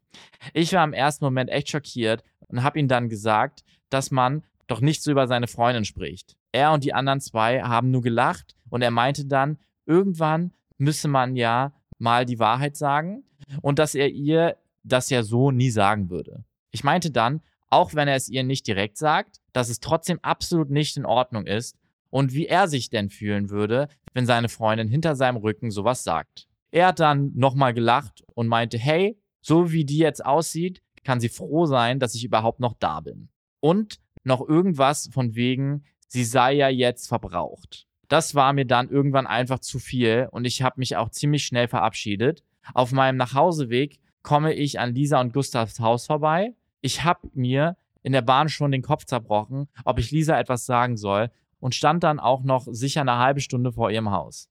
Ich war im ersten Moment echt schockiert und habe ihm dann gesagt, dass man doch nicht so über seine Freundin spricht. Er und die anderen zwei haben nur gelacht und er meinte dann, irgendwann müsse man ja mal die Wahrheit sagen und dass er ihr das ja so nie sagen würde. Ich meinte dann, auch wenn er es ihr nicht direkt sagt, dass es trotzdem absolut nicht in Ordnung ist und wie er sich denn fühlen würde, wenn seine Freundin hinter seinem Rücken sowas sagt. Er hat dann nochmal gelacht und meinte, hey, so wie die jetzt aussieht, kann sie froh sein, dass ich überhaupt noch da bin. Und noch irgendwas von wegen, sie sei ja jetzt verbraucht. Das war mir dann irgendwann einfach zu viel und ich habe mich auch ziemlich schnell verabschiedet. Auf meinem Nachhauseweg komme ich an Lisa und Gustavs Haus vorbei. Ich habe mir in der Bahn schon den Kopf zerbrochen, ob ich Lisa etwas sagen soll und stand dann auch noch sicher eine halbe Stunde vor ihrem Haus.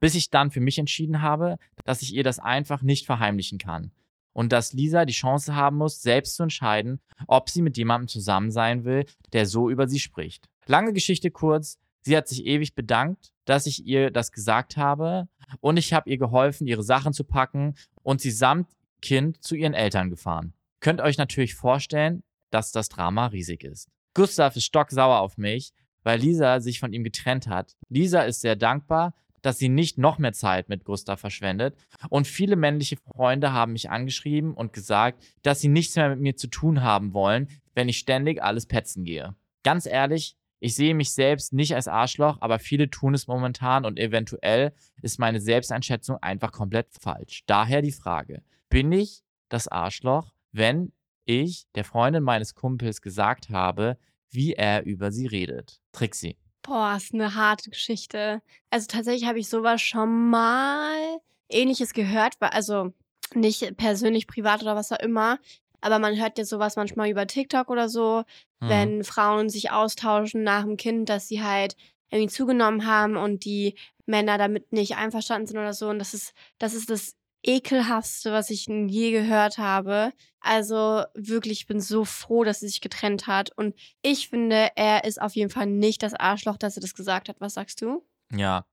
Bis ich dann für mich entschieden habe, dass ich ihr das einfach nicht verheimlichen kann. Und dass Lisa die Chance haben muss, selbst zu entscheiden, ob sie mit jemandem zusammen sein will, der so über sie spricht. Lange Geschichte kurz, sie hat sich ewig bedankt, dass ich ihr das gesagt habe und ich habe ihr geholfen, ihre Sachen zu packen und sie samt Kind zu ihren Eltern gefahren. Könnt euch natürlich vorstellen, dass das Drama riesig ist. Gustav ist stocksauer auf mich, weil Lisa sich von ihm getrennt hat. Lisa ist sehr dankbar, dass sie nicht noch mehr Zeit mit Gustav verschwendet. Und viele männliche Freunde haben mich angeschrieben und gesagt, dass sie nichts mehr mit mir zu tun haben wollen, wenn ich ständig alles petzen gehe. Ganz ehrlich, ich sehe mich selbst nicht als Arschloch, aber viele tun es momentan und eventuell ist meine Selbsteinschätzung einfach komplett falsch. Daher die Frage, bin ich das Arschloch, wenn ich der Freundin meines Kumpels gesagt habe, wie er über sie redet? Trixie. Boah, ist eine harte Geschichte. Also tatsächlich habe ich sowas schon mal ähnliches gehört, also nicht persönlich, privat oder was auch immer, aber man hört ja sowas manchmal über TikTok oder so, mhm. wenn Frauen sich austauschen nach dem Kind, dass sie halt irgendwie zugenommen haben und die Männer damit nicht einverstanden sind oder so. Und das ist, das ist das ekelhaftste, was ich je gehört habe. Also wirklich, ich bin so froh, dass sie sich getrennt hat. Und ich finde, er ist auf jeden Fall nicht das Arschloch, dass er das gesagt hat. Was sagst du? Ja.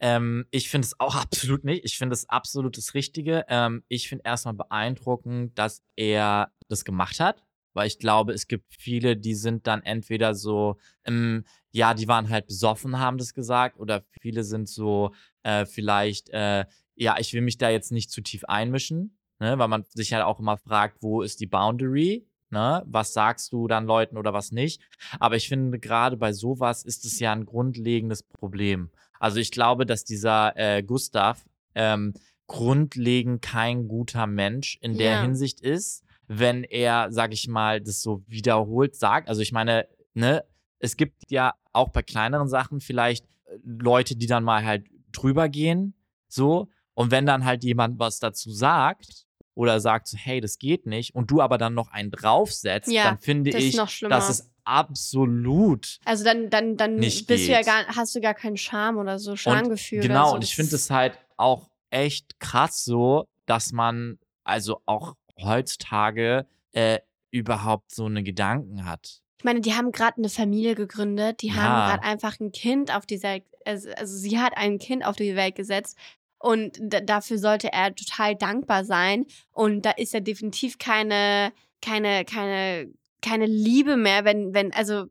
Ähm, ich finde es auch absolut nicht. Ich finde es absolut das Richtige. Ähm, ich finde erstmal beeindruckend, dass er das gemacht hat. Weil ich glaube, es gibt viele, die sind dann entweder so, ähm, ja, die waren halt besoffen, haben das gesagt, oder viele sind so, äh, vielleicht, äh, ja, ich will mich da jetzt nicht zu tief einmischen, ne, weil man sich halt auch immer fragt, wo ist die Boundary? Ne? Was sagst du dann Leuten oder was nicht? Aber ich finde, gerade bei sowas ist es ja ein grundlegendes Problem. Also ich glaube, dass dieser äh, Gustav ähm, grundlegend kein guter Mensch in der ja. Hinsicht ist, wenn er, sag ich mal, das so wiederholt sagt. Also ich meine, ne, es gibt ja auch bei kleineren Sachen vielleicht äh, Leute, die dann mal halt drüber gehen, so, und wenn dann halt jemand was dazu sagt oder sagt, so, hey, das geht nicht, und du aber dann noch einen draufsetzt, ja, dann finde ich, dass es absolut. Also dann, dann, dann bist geht. du ja gar, hast du gar keinen Charme oder so, Schamgefühl. Genau, so. und ich finde es halt auch echt krass so, dass man also auch heutzutage äh, überhaupt so eine Gedanken hat. Ich meine, die haben gerade eine Familie gegründet, die ja. haben gerade einfach ein Kind auf dieser, also, also sie hat ein Kind auf die Welt gesetzt, und dafür sollte er total dankbar sein. Und da ist ja definitiv keine, keine, keine, keine Liebe mehr, wenn, wenn, also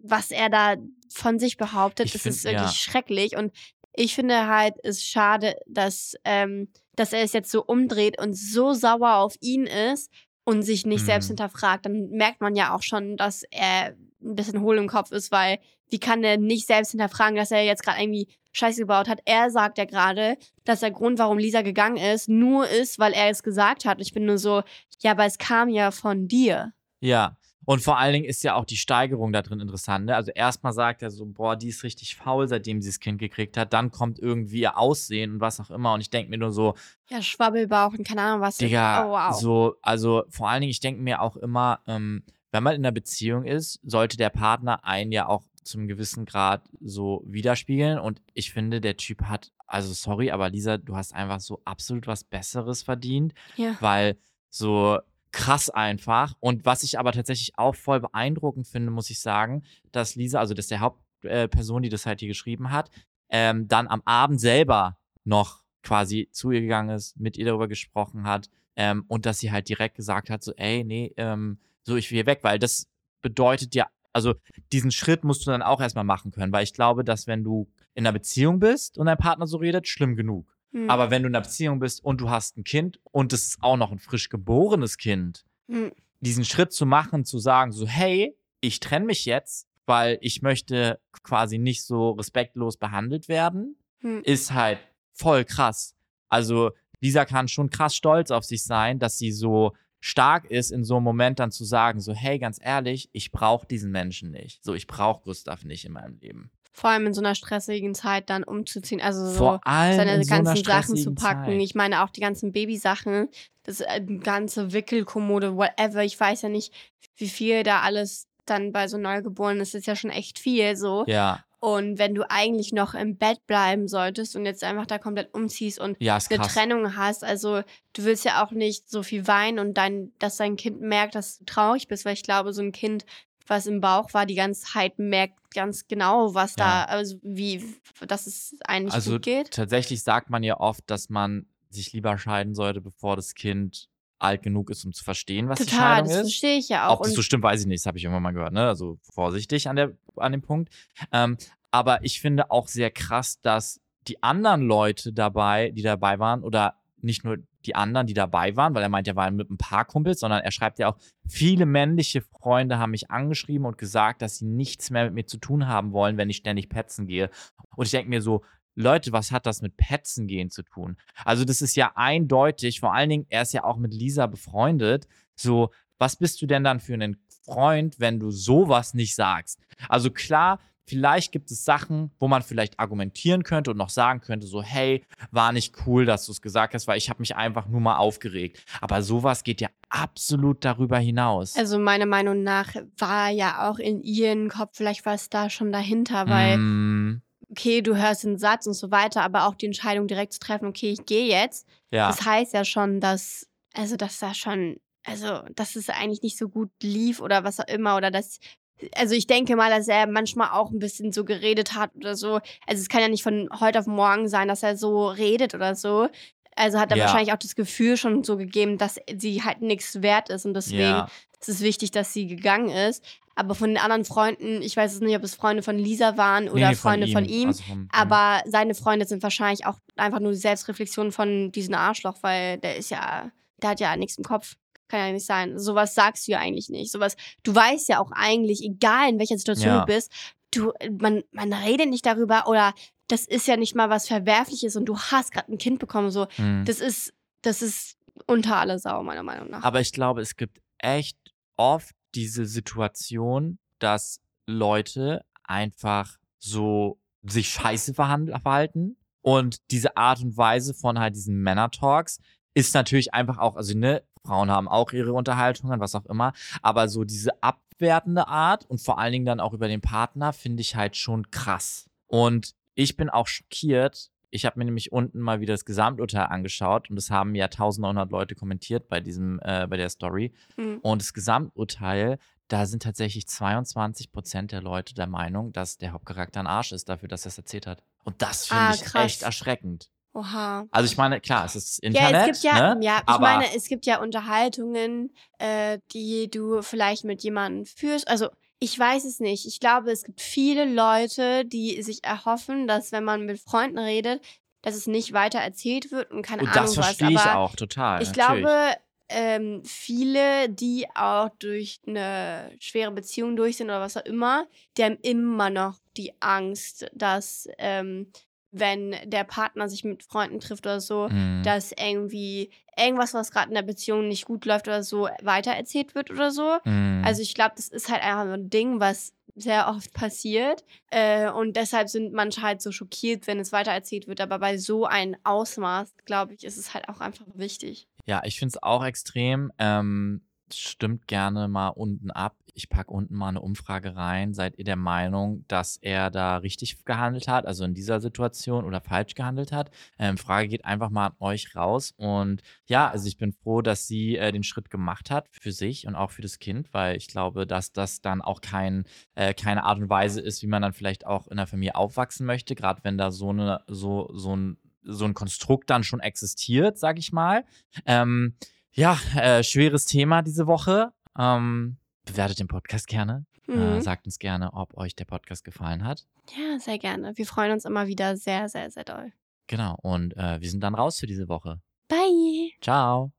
was er da von sich behauptet, das ist wirklich ja. schrecklich. Und ich finde halt, es ist schade, dass, ähm, dass er es jetzt so umdreht und so sauer auf ihn ist und sich nicht mhm. selbst hinterfragt. Dann merkt man ja auch schon, dass er ein bisschen hohl im Kopf ist, weil wie kann er nicht selbst hinterfragen, dass er jetzt gerade irgendwie Scheiße gebaut hat. Er sagt ja gerade, dass der Grund, warum Lisa gegangen ist, nur ist, weil er es gesagt hat. Ich bin nur so, ja, aber es kam ja von dir. Ja. Und vor allen Dingen ist ja auch die Steigerung da drin interessant. Ne? Also erstmal sagt er so, boah, die ist richtig faul, seitdem sie das Kind gekriegt hat. Dann kommt irgendwie ihr Aussehen und was auch immer. Und ich denke mir nur so. Ja, Schwabbelbauch und keine Ahnung was. Digga, oh, wow. so, also vor allen Dingen, ich denke mir auch immer, ähm, wenn man in einer Beziehung ist, sollte der Partner einen ja auch zum gewissen Grad so widerspiegeln. Und ich finde, der Typ hat, also sorry, aber Lisa, du hast einfach so absolut was Besseres verdient. Ja. Weil so krass einfach. Und was ich aber tatsächlich auch voll beeindruckend finde, muss ich sagen, dass Lisa, also dass der Hauptperson, die das halt hier geschrieben hat, ähm, dann am Abend selber noch quasi zu ihr gegangen ist, mit ihr darüber gesprochen hat ähm, und dass sie halt direkt gesagt hat, so, ey, nee, ähm, so, ich will hier weg, weil das bedeutet ja, also diesen Schritt musst du dann auch erstmal machen können, weil ich glaube, dass wenn du in einer Beziehung bist und dein Partner so redet, schlimm genug. Hm. Aber wenn du in einer Beziehung bist und du hast ein Kind und es ist auch noch ein frisch geborenes Kind, Hm. diesen Schritt zu machen, zu sagen, so, hey, ich trenne mich jetzt, weil ich möchte quasi nicht so respektlos behandelt werden, Hm. ist halt voll krass. Also, Lisa kann schon krass stolz auf sich sein, dass sie so stark ist, in so einem Moment dann zu sagen, so, hey, ganz ehrlich, ich brauche diesen Menschen nicht. So, ich brauche Gustav nicht in meinem Leben. Vor allem in so einer stressigen Zeit dann umzuziehen. Also so seine in so ganzen Sachen zu packen. Zeit. Ich meine auch die ganzen Babysachen, das äh, ganze Wickelkommode, whatever. Ich weiß ja nicht, wie viel da alles dann bei so Neugeborenen ist. Das ist ja schon echt viel so. Ja, Und wenn du eigentlich noch im Bett bleiben solltest und jetzt einfach da komplett umziehst und ja, eine krass. Trennung hast, also du willst ja auch nicht so viel weinen und dein, dass dein Kind merkt, dass du traurig bist, weil ich glaube, so ein Kind, was im Bauch war, die ganze Zeit merkt ganz genau, was da, Ja. also wie, dass es eigentlich Also gut geht. tatsächlich sagt man ja oft, dass man sich lieber scheiden sollte, bevor das Kind alt genug ist, um zu verstehen, was die Total, Scheidung das ist. verstehe ich ja auch. Ob das so stimmt, weiß ich nicht. Das habe ich irgendwann mal gehört. Ne? Also vorsichtig an, der, an dem Punkt. Ähm, aber ich finde auch sehr krass, dass die anderen Leute dabei, die dabei waren, oder nicht nur die anderen, die dabei waren, weil er meint, er war mit ein paar Kumpels, sondern er schreibt ja auch, viele männliche Freunde haben mich angeschrieben und gesagt, dass sie nichts mehr mit mir zu tun haben wollen, wenn ich ständig petzen gehe. Und ich denke mir so, Leute, was hat das mit Petzen gehen zu tun? Also das ist ja eindeutig, vor allen Dingen, er ist ja auch mit Lisa befreundet, so, was bist du denn dann für einen Freund, wenn du sowas nicht sagst? Also klar, vielleicht gibt es Sachen, wo man vielleicht argumentieren könnte und noch sagen könnte, so, hey, war nicht cool, dass du es gesagt hast, weil ich habe mich einfach nur mal aufgeregt. Aber sowas geht ja absolut darüber hinaus. also meiner Meinung nach war ja auch in ihrem Kopf vielleicht was da schon dahinter, weil Mm, okay, du hörst den Satz und so weiter, aber auch die Entscheidung direkt zu treffen, okay, ich gehe jetzt, ja, das heißt ja schon, dass, also dass da schon, also dass es eigentlich nicht so gut lief oder was auch immer oder dass, also ich denke mal, dass er manchmal auch ein bisschen so geredet hat oder so. Also es kann ja nicht von heute auf morgen sein, dass er so redet oder so. Also hat er Ja. wahrscheinlich auch das Gefühl schon so gegeben, dass sie halt nichts wert ist und deswegen ja, ist es wichtig, dass sie gegangen ist. Aber von den anderen Freunden, ich weiß es nicht, ob es Freunde von Lisa waren oder nee, Freunde von ihm. Also vom- Aber seine Freunde sind wahrscheinlich auch einfach nur die Selbstreflexion von diesem Arschloch, weil der ist ja, der hat ja nichts im Kopf. Kann ja nicht sein. Sowas sagst du ja eigentlich nicht. Sowas, du weißt ja auch eigentlich, egal in welcher Situation Ja. du bist, du, man, man redet nicht darüber oder das ist ja nicht mal was Verwerfliches und du hast gerade ein Kind bekommen. So, Mhm. das ist, das ist unter alle Sau, meiner Meinung nach. Aber ich glaube, es gibt echt oft diese Situation, dass Leute einfach so sich scheiße verhalten. Und diese Art und Weise von halt diesen Männer-Talks ist natürlich einfach auch, also ne, Frauen haben auch ihre Unterhaltungen, was auch immer, aber so diese abwertende Art und vor allen Dingen dann auch über den Partner finde ich halt schon krass. Und ich bin auch schockiert. Ich habe mir nämlich unten mal wieder das Gesamturteil angeschaut und es haben ja 1900 Leute kommentiert bei diesem, äh, bei der Story. Mhm. Und das Gesamturteil, da sind tatsächlich 22 Prozent der Leute der Meinung, dass der Hauptcharakter ein Arsch ist dafür, dass er es erzählt hat. Und das finde Ah, ich krass. echt erschreckend. Oha. Also ich meine, klar, es ist Ja, Internet, es gibt ja, ne? ja, ich aber meine, es gibt ja Unterhaltungen, äh, die du vielleicht mit jemandem führst. Also ich weiß es nicht. Ich glaube, es gibt viele Leute, die sich erhoffen, dass wenn man mit Freunden redet, dass es nicht weiter erzählt wird und keine und Ahnung das verstehe was. ich auch total. ich natürlich. glaube, ähm, viele, die auch durch eine schwere Beziehung durch sind oder was auch immer, die haben immer noch die Angst, dass ähm, wenn der Partner sich mit Freunden trifft oder so, Mhm. dass irgendwie irgendwas, was gerade in der Beziehung nicht gut läuft oder so, weitererzählt wird oder so. Mhm. Also ich glaube, das ist halt einfach so ein Ding, was sehr oft passiert. Äh, und deshalb sind manche halt so schockiert, wenn es weitererzählt wird. Aber bei so einem Ausmaß, glaube ich, ist es halt auch einfach wichtig. Ja, ich finde es auch extrem. Ähm, stimmt gerne mal unten ab. Ich packe unten mal eine Umfrage rein. Seid ihr der Meinung, dass er da richtig gehandelt hat, also in dieser Situation oder falsch gehandelt hat? Ähm, Frage geht einfach mal an euch raus. Und ja, also ich bin froh, dass sie äh, den Schritt gemacht hat für sich und auch für das Kind, weil ich glaube, dass das dann auch kein, äh, keine Art und Weise ist, wie man dann vielleicht auch in der Familie aufwachsen möchte, gerade wenn da so eine, so, so ein so ein Konstrukt dann schon existiert, sag ich mal. Ähm, ja, äh, schweres Thema diese Woche. Ähm, bewertet den Podcast gerne. Äh, Mhm. sagt uns gerne, ob euch der Podcast gefallen hat. Ja, sehr gerne. Wir freuen uns immer wieder sehr, sehr, sehr doll. Genau. Und äh, wir sind dann raus für diese Woche. Bye! Ciao.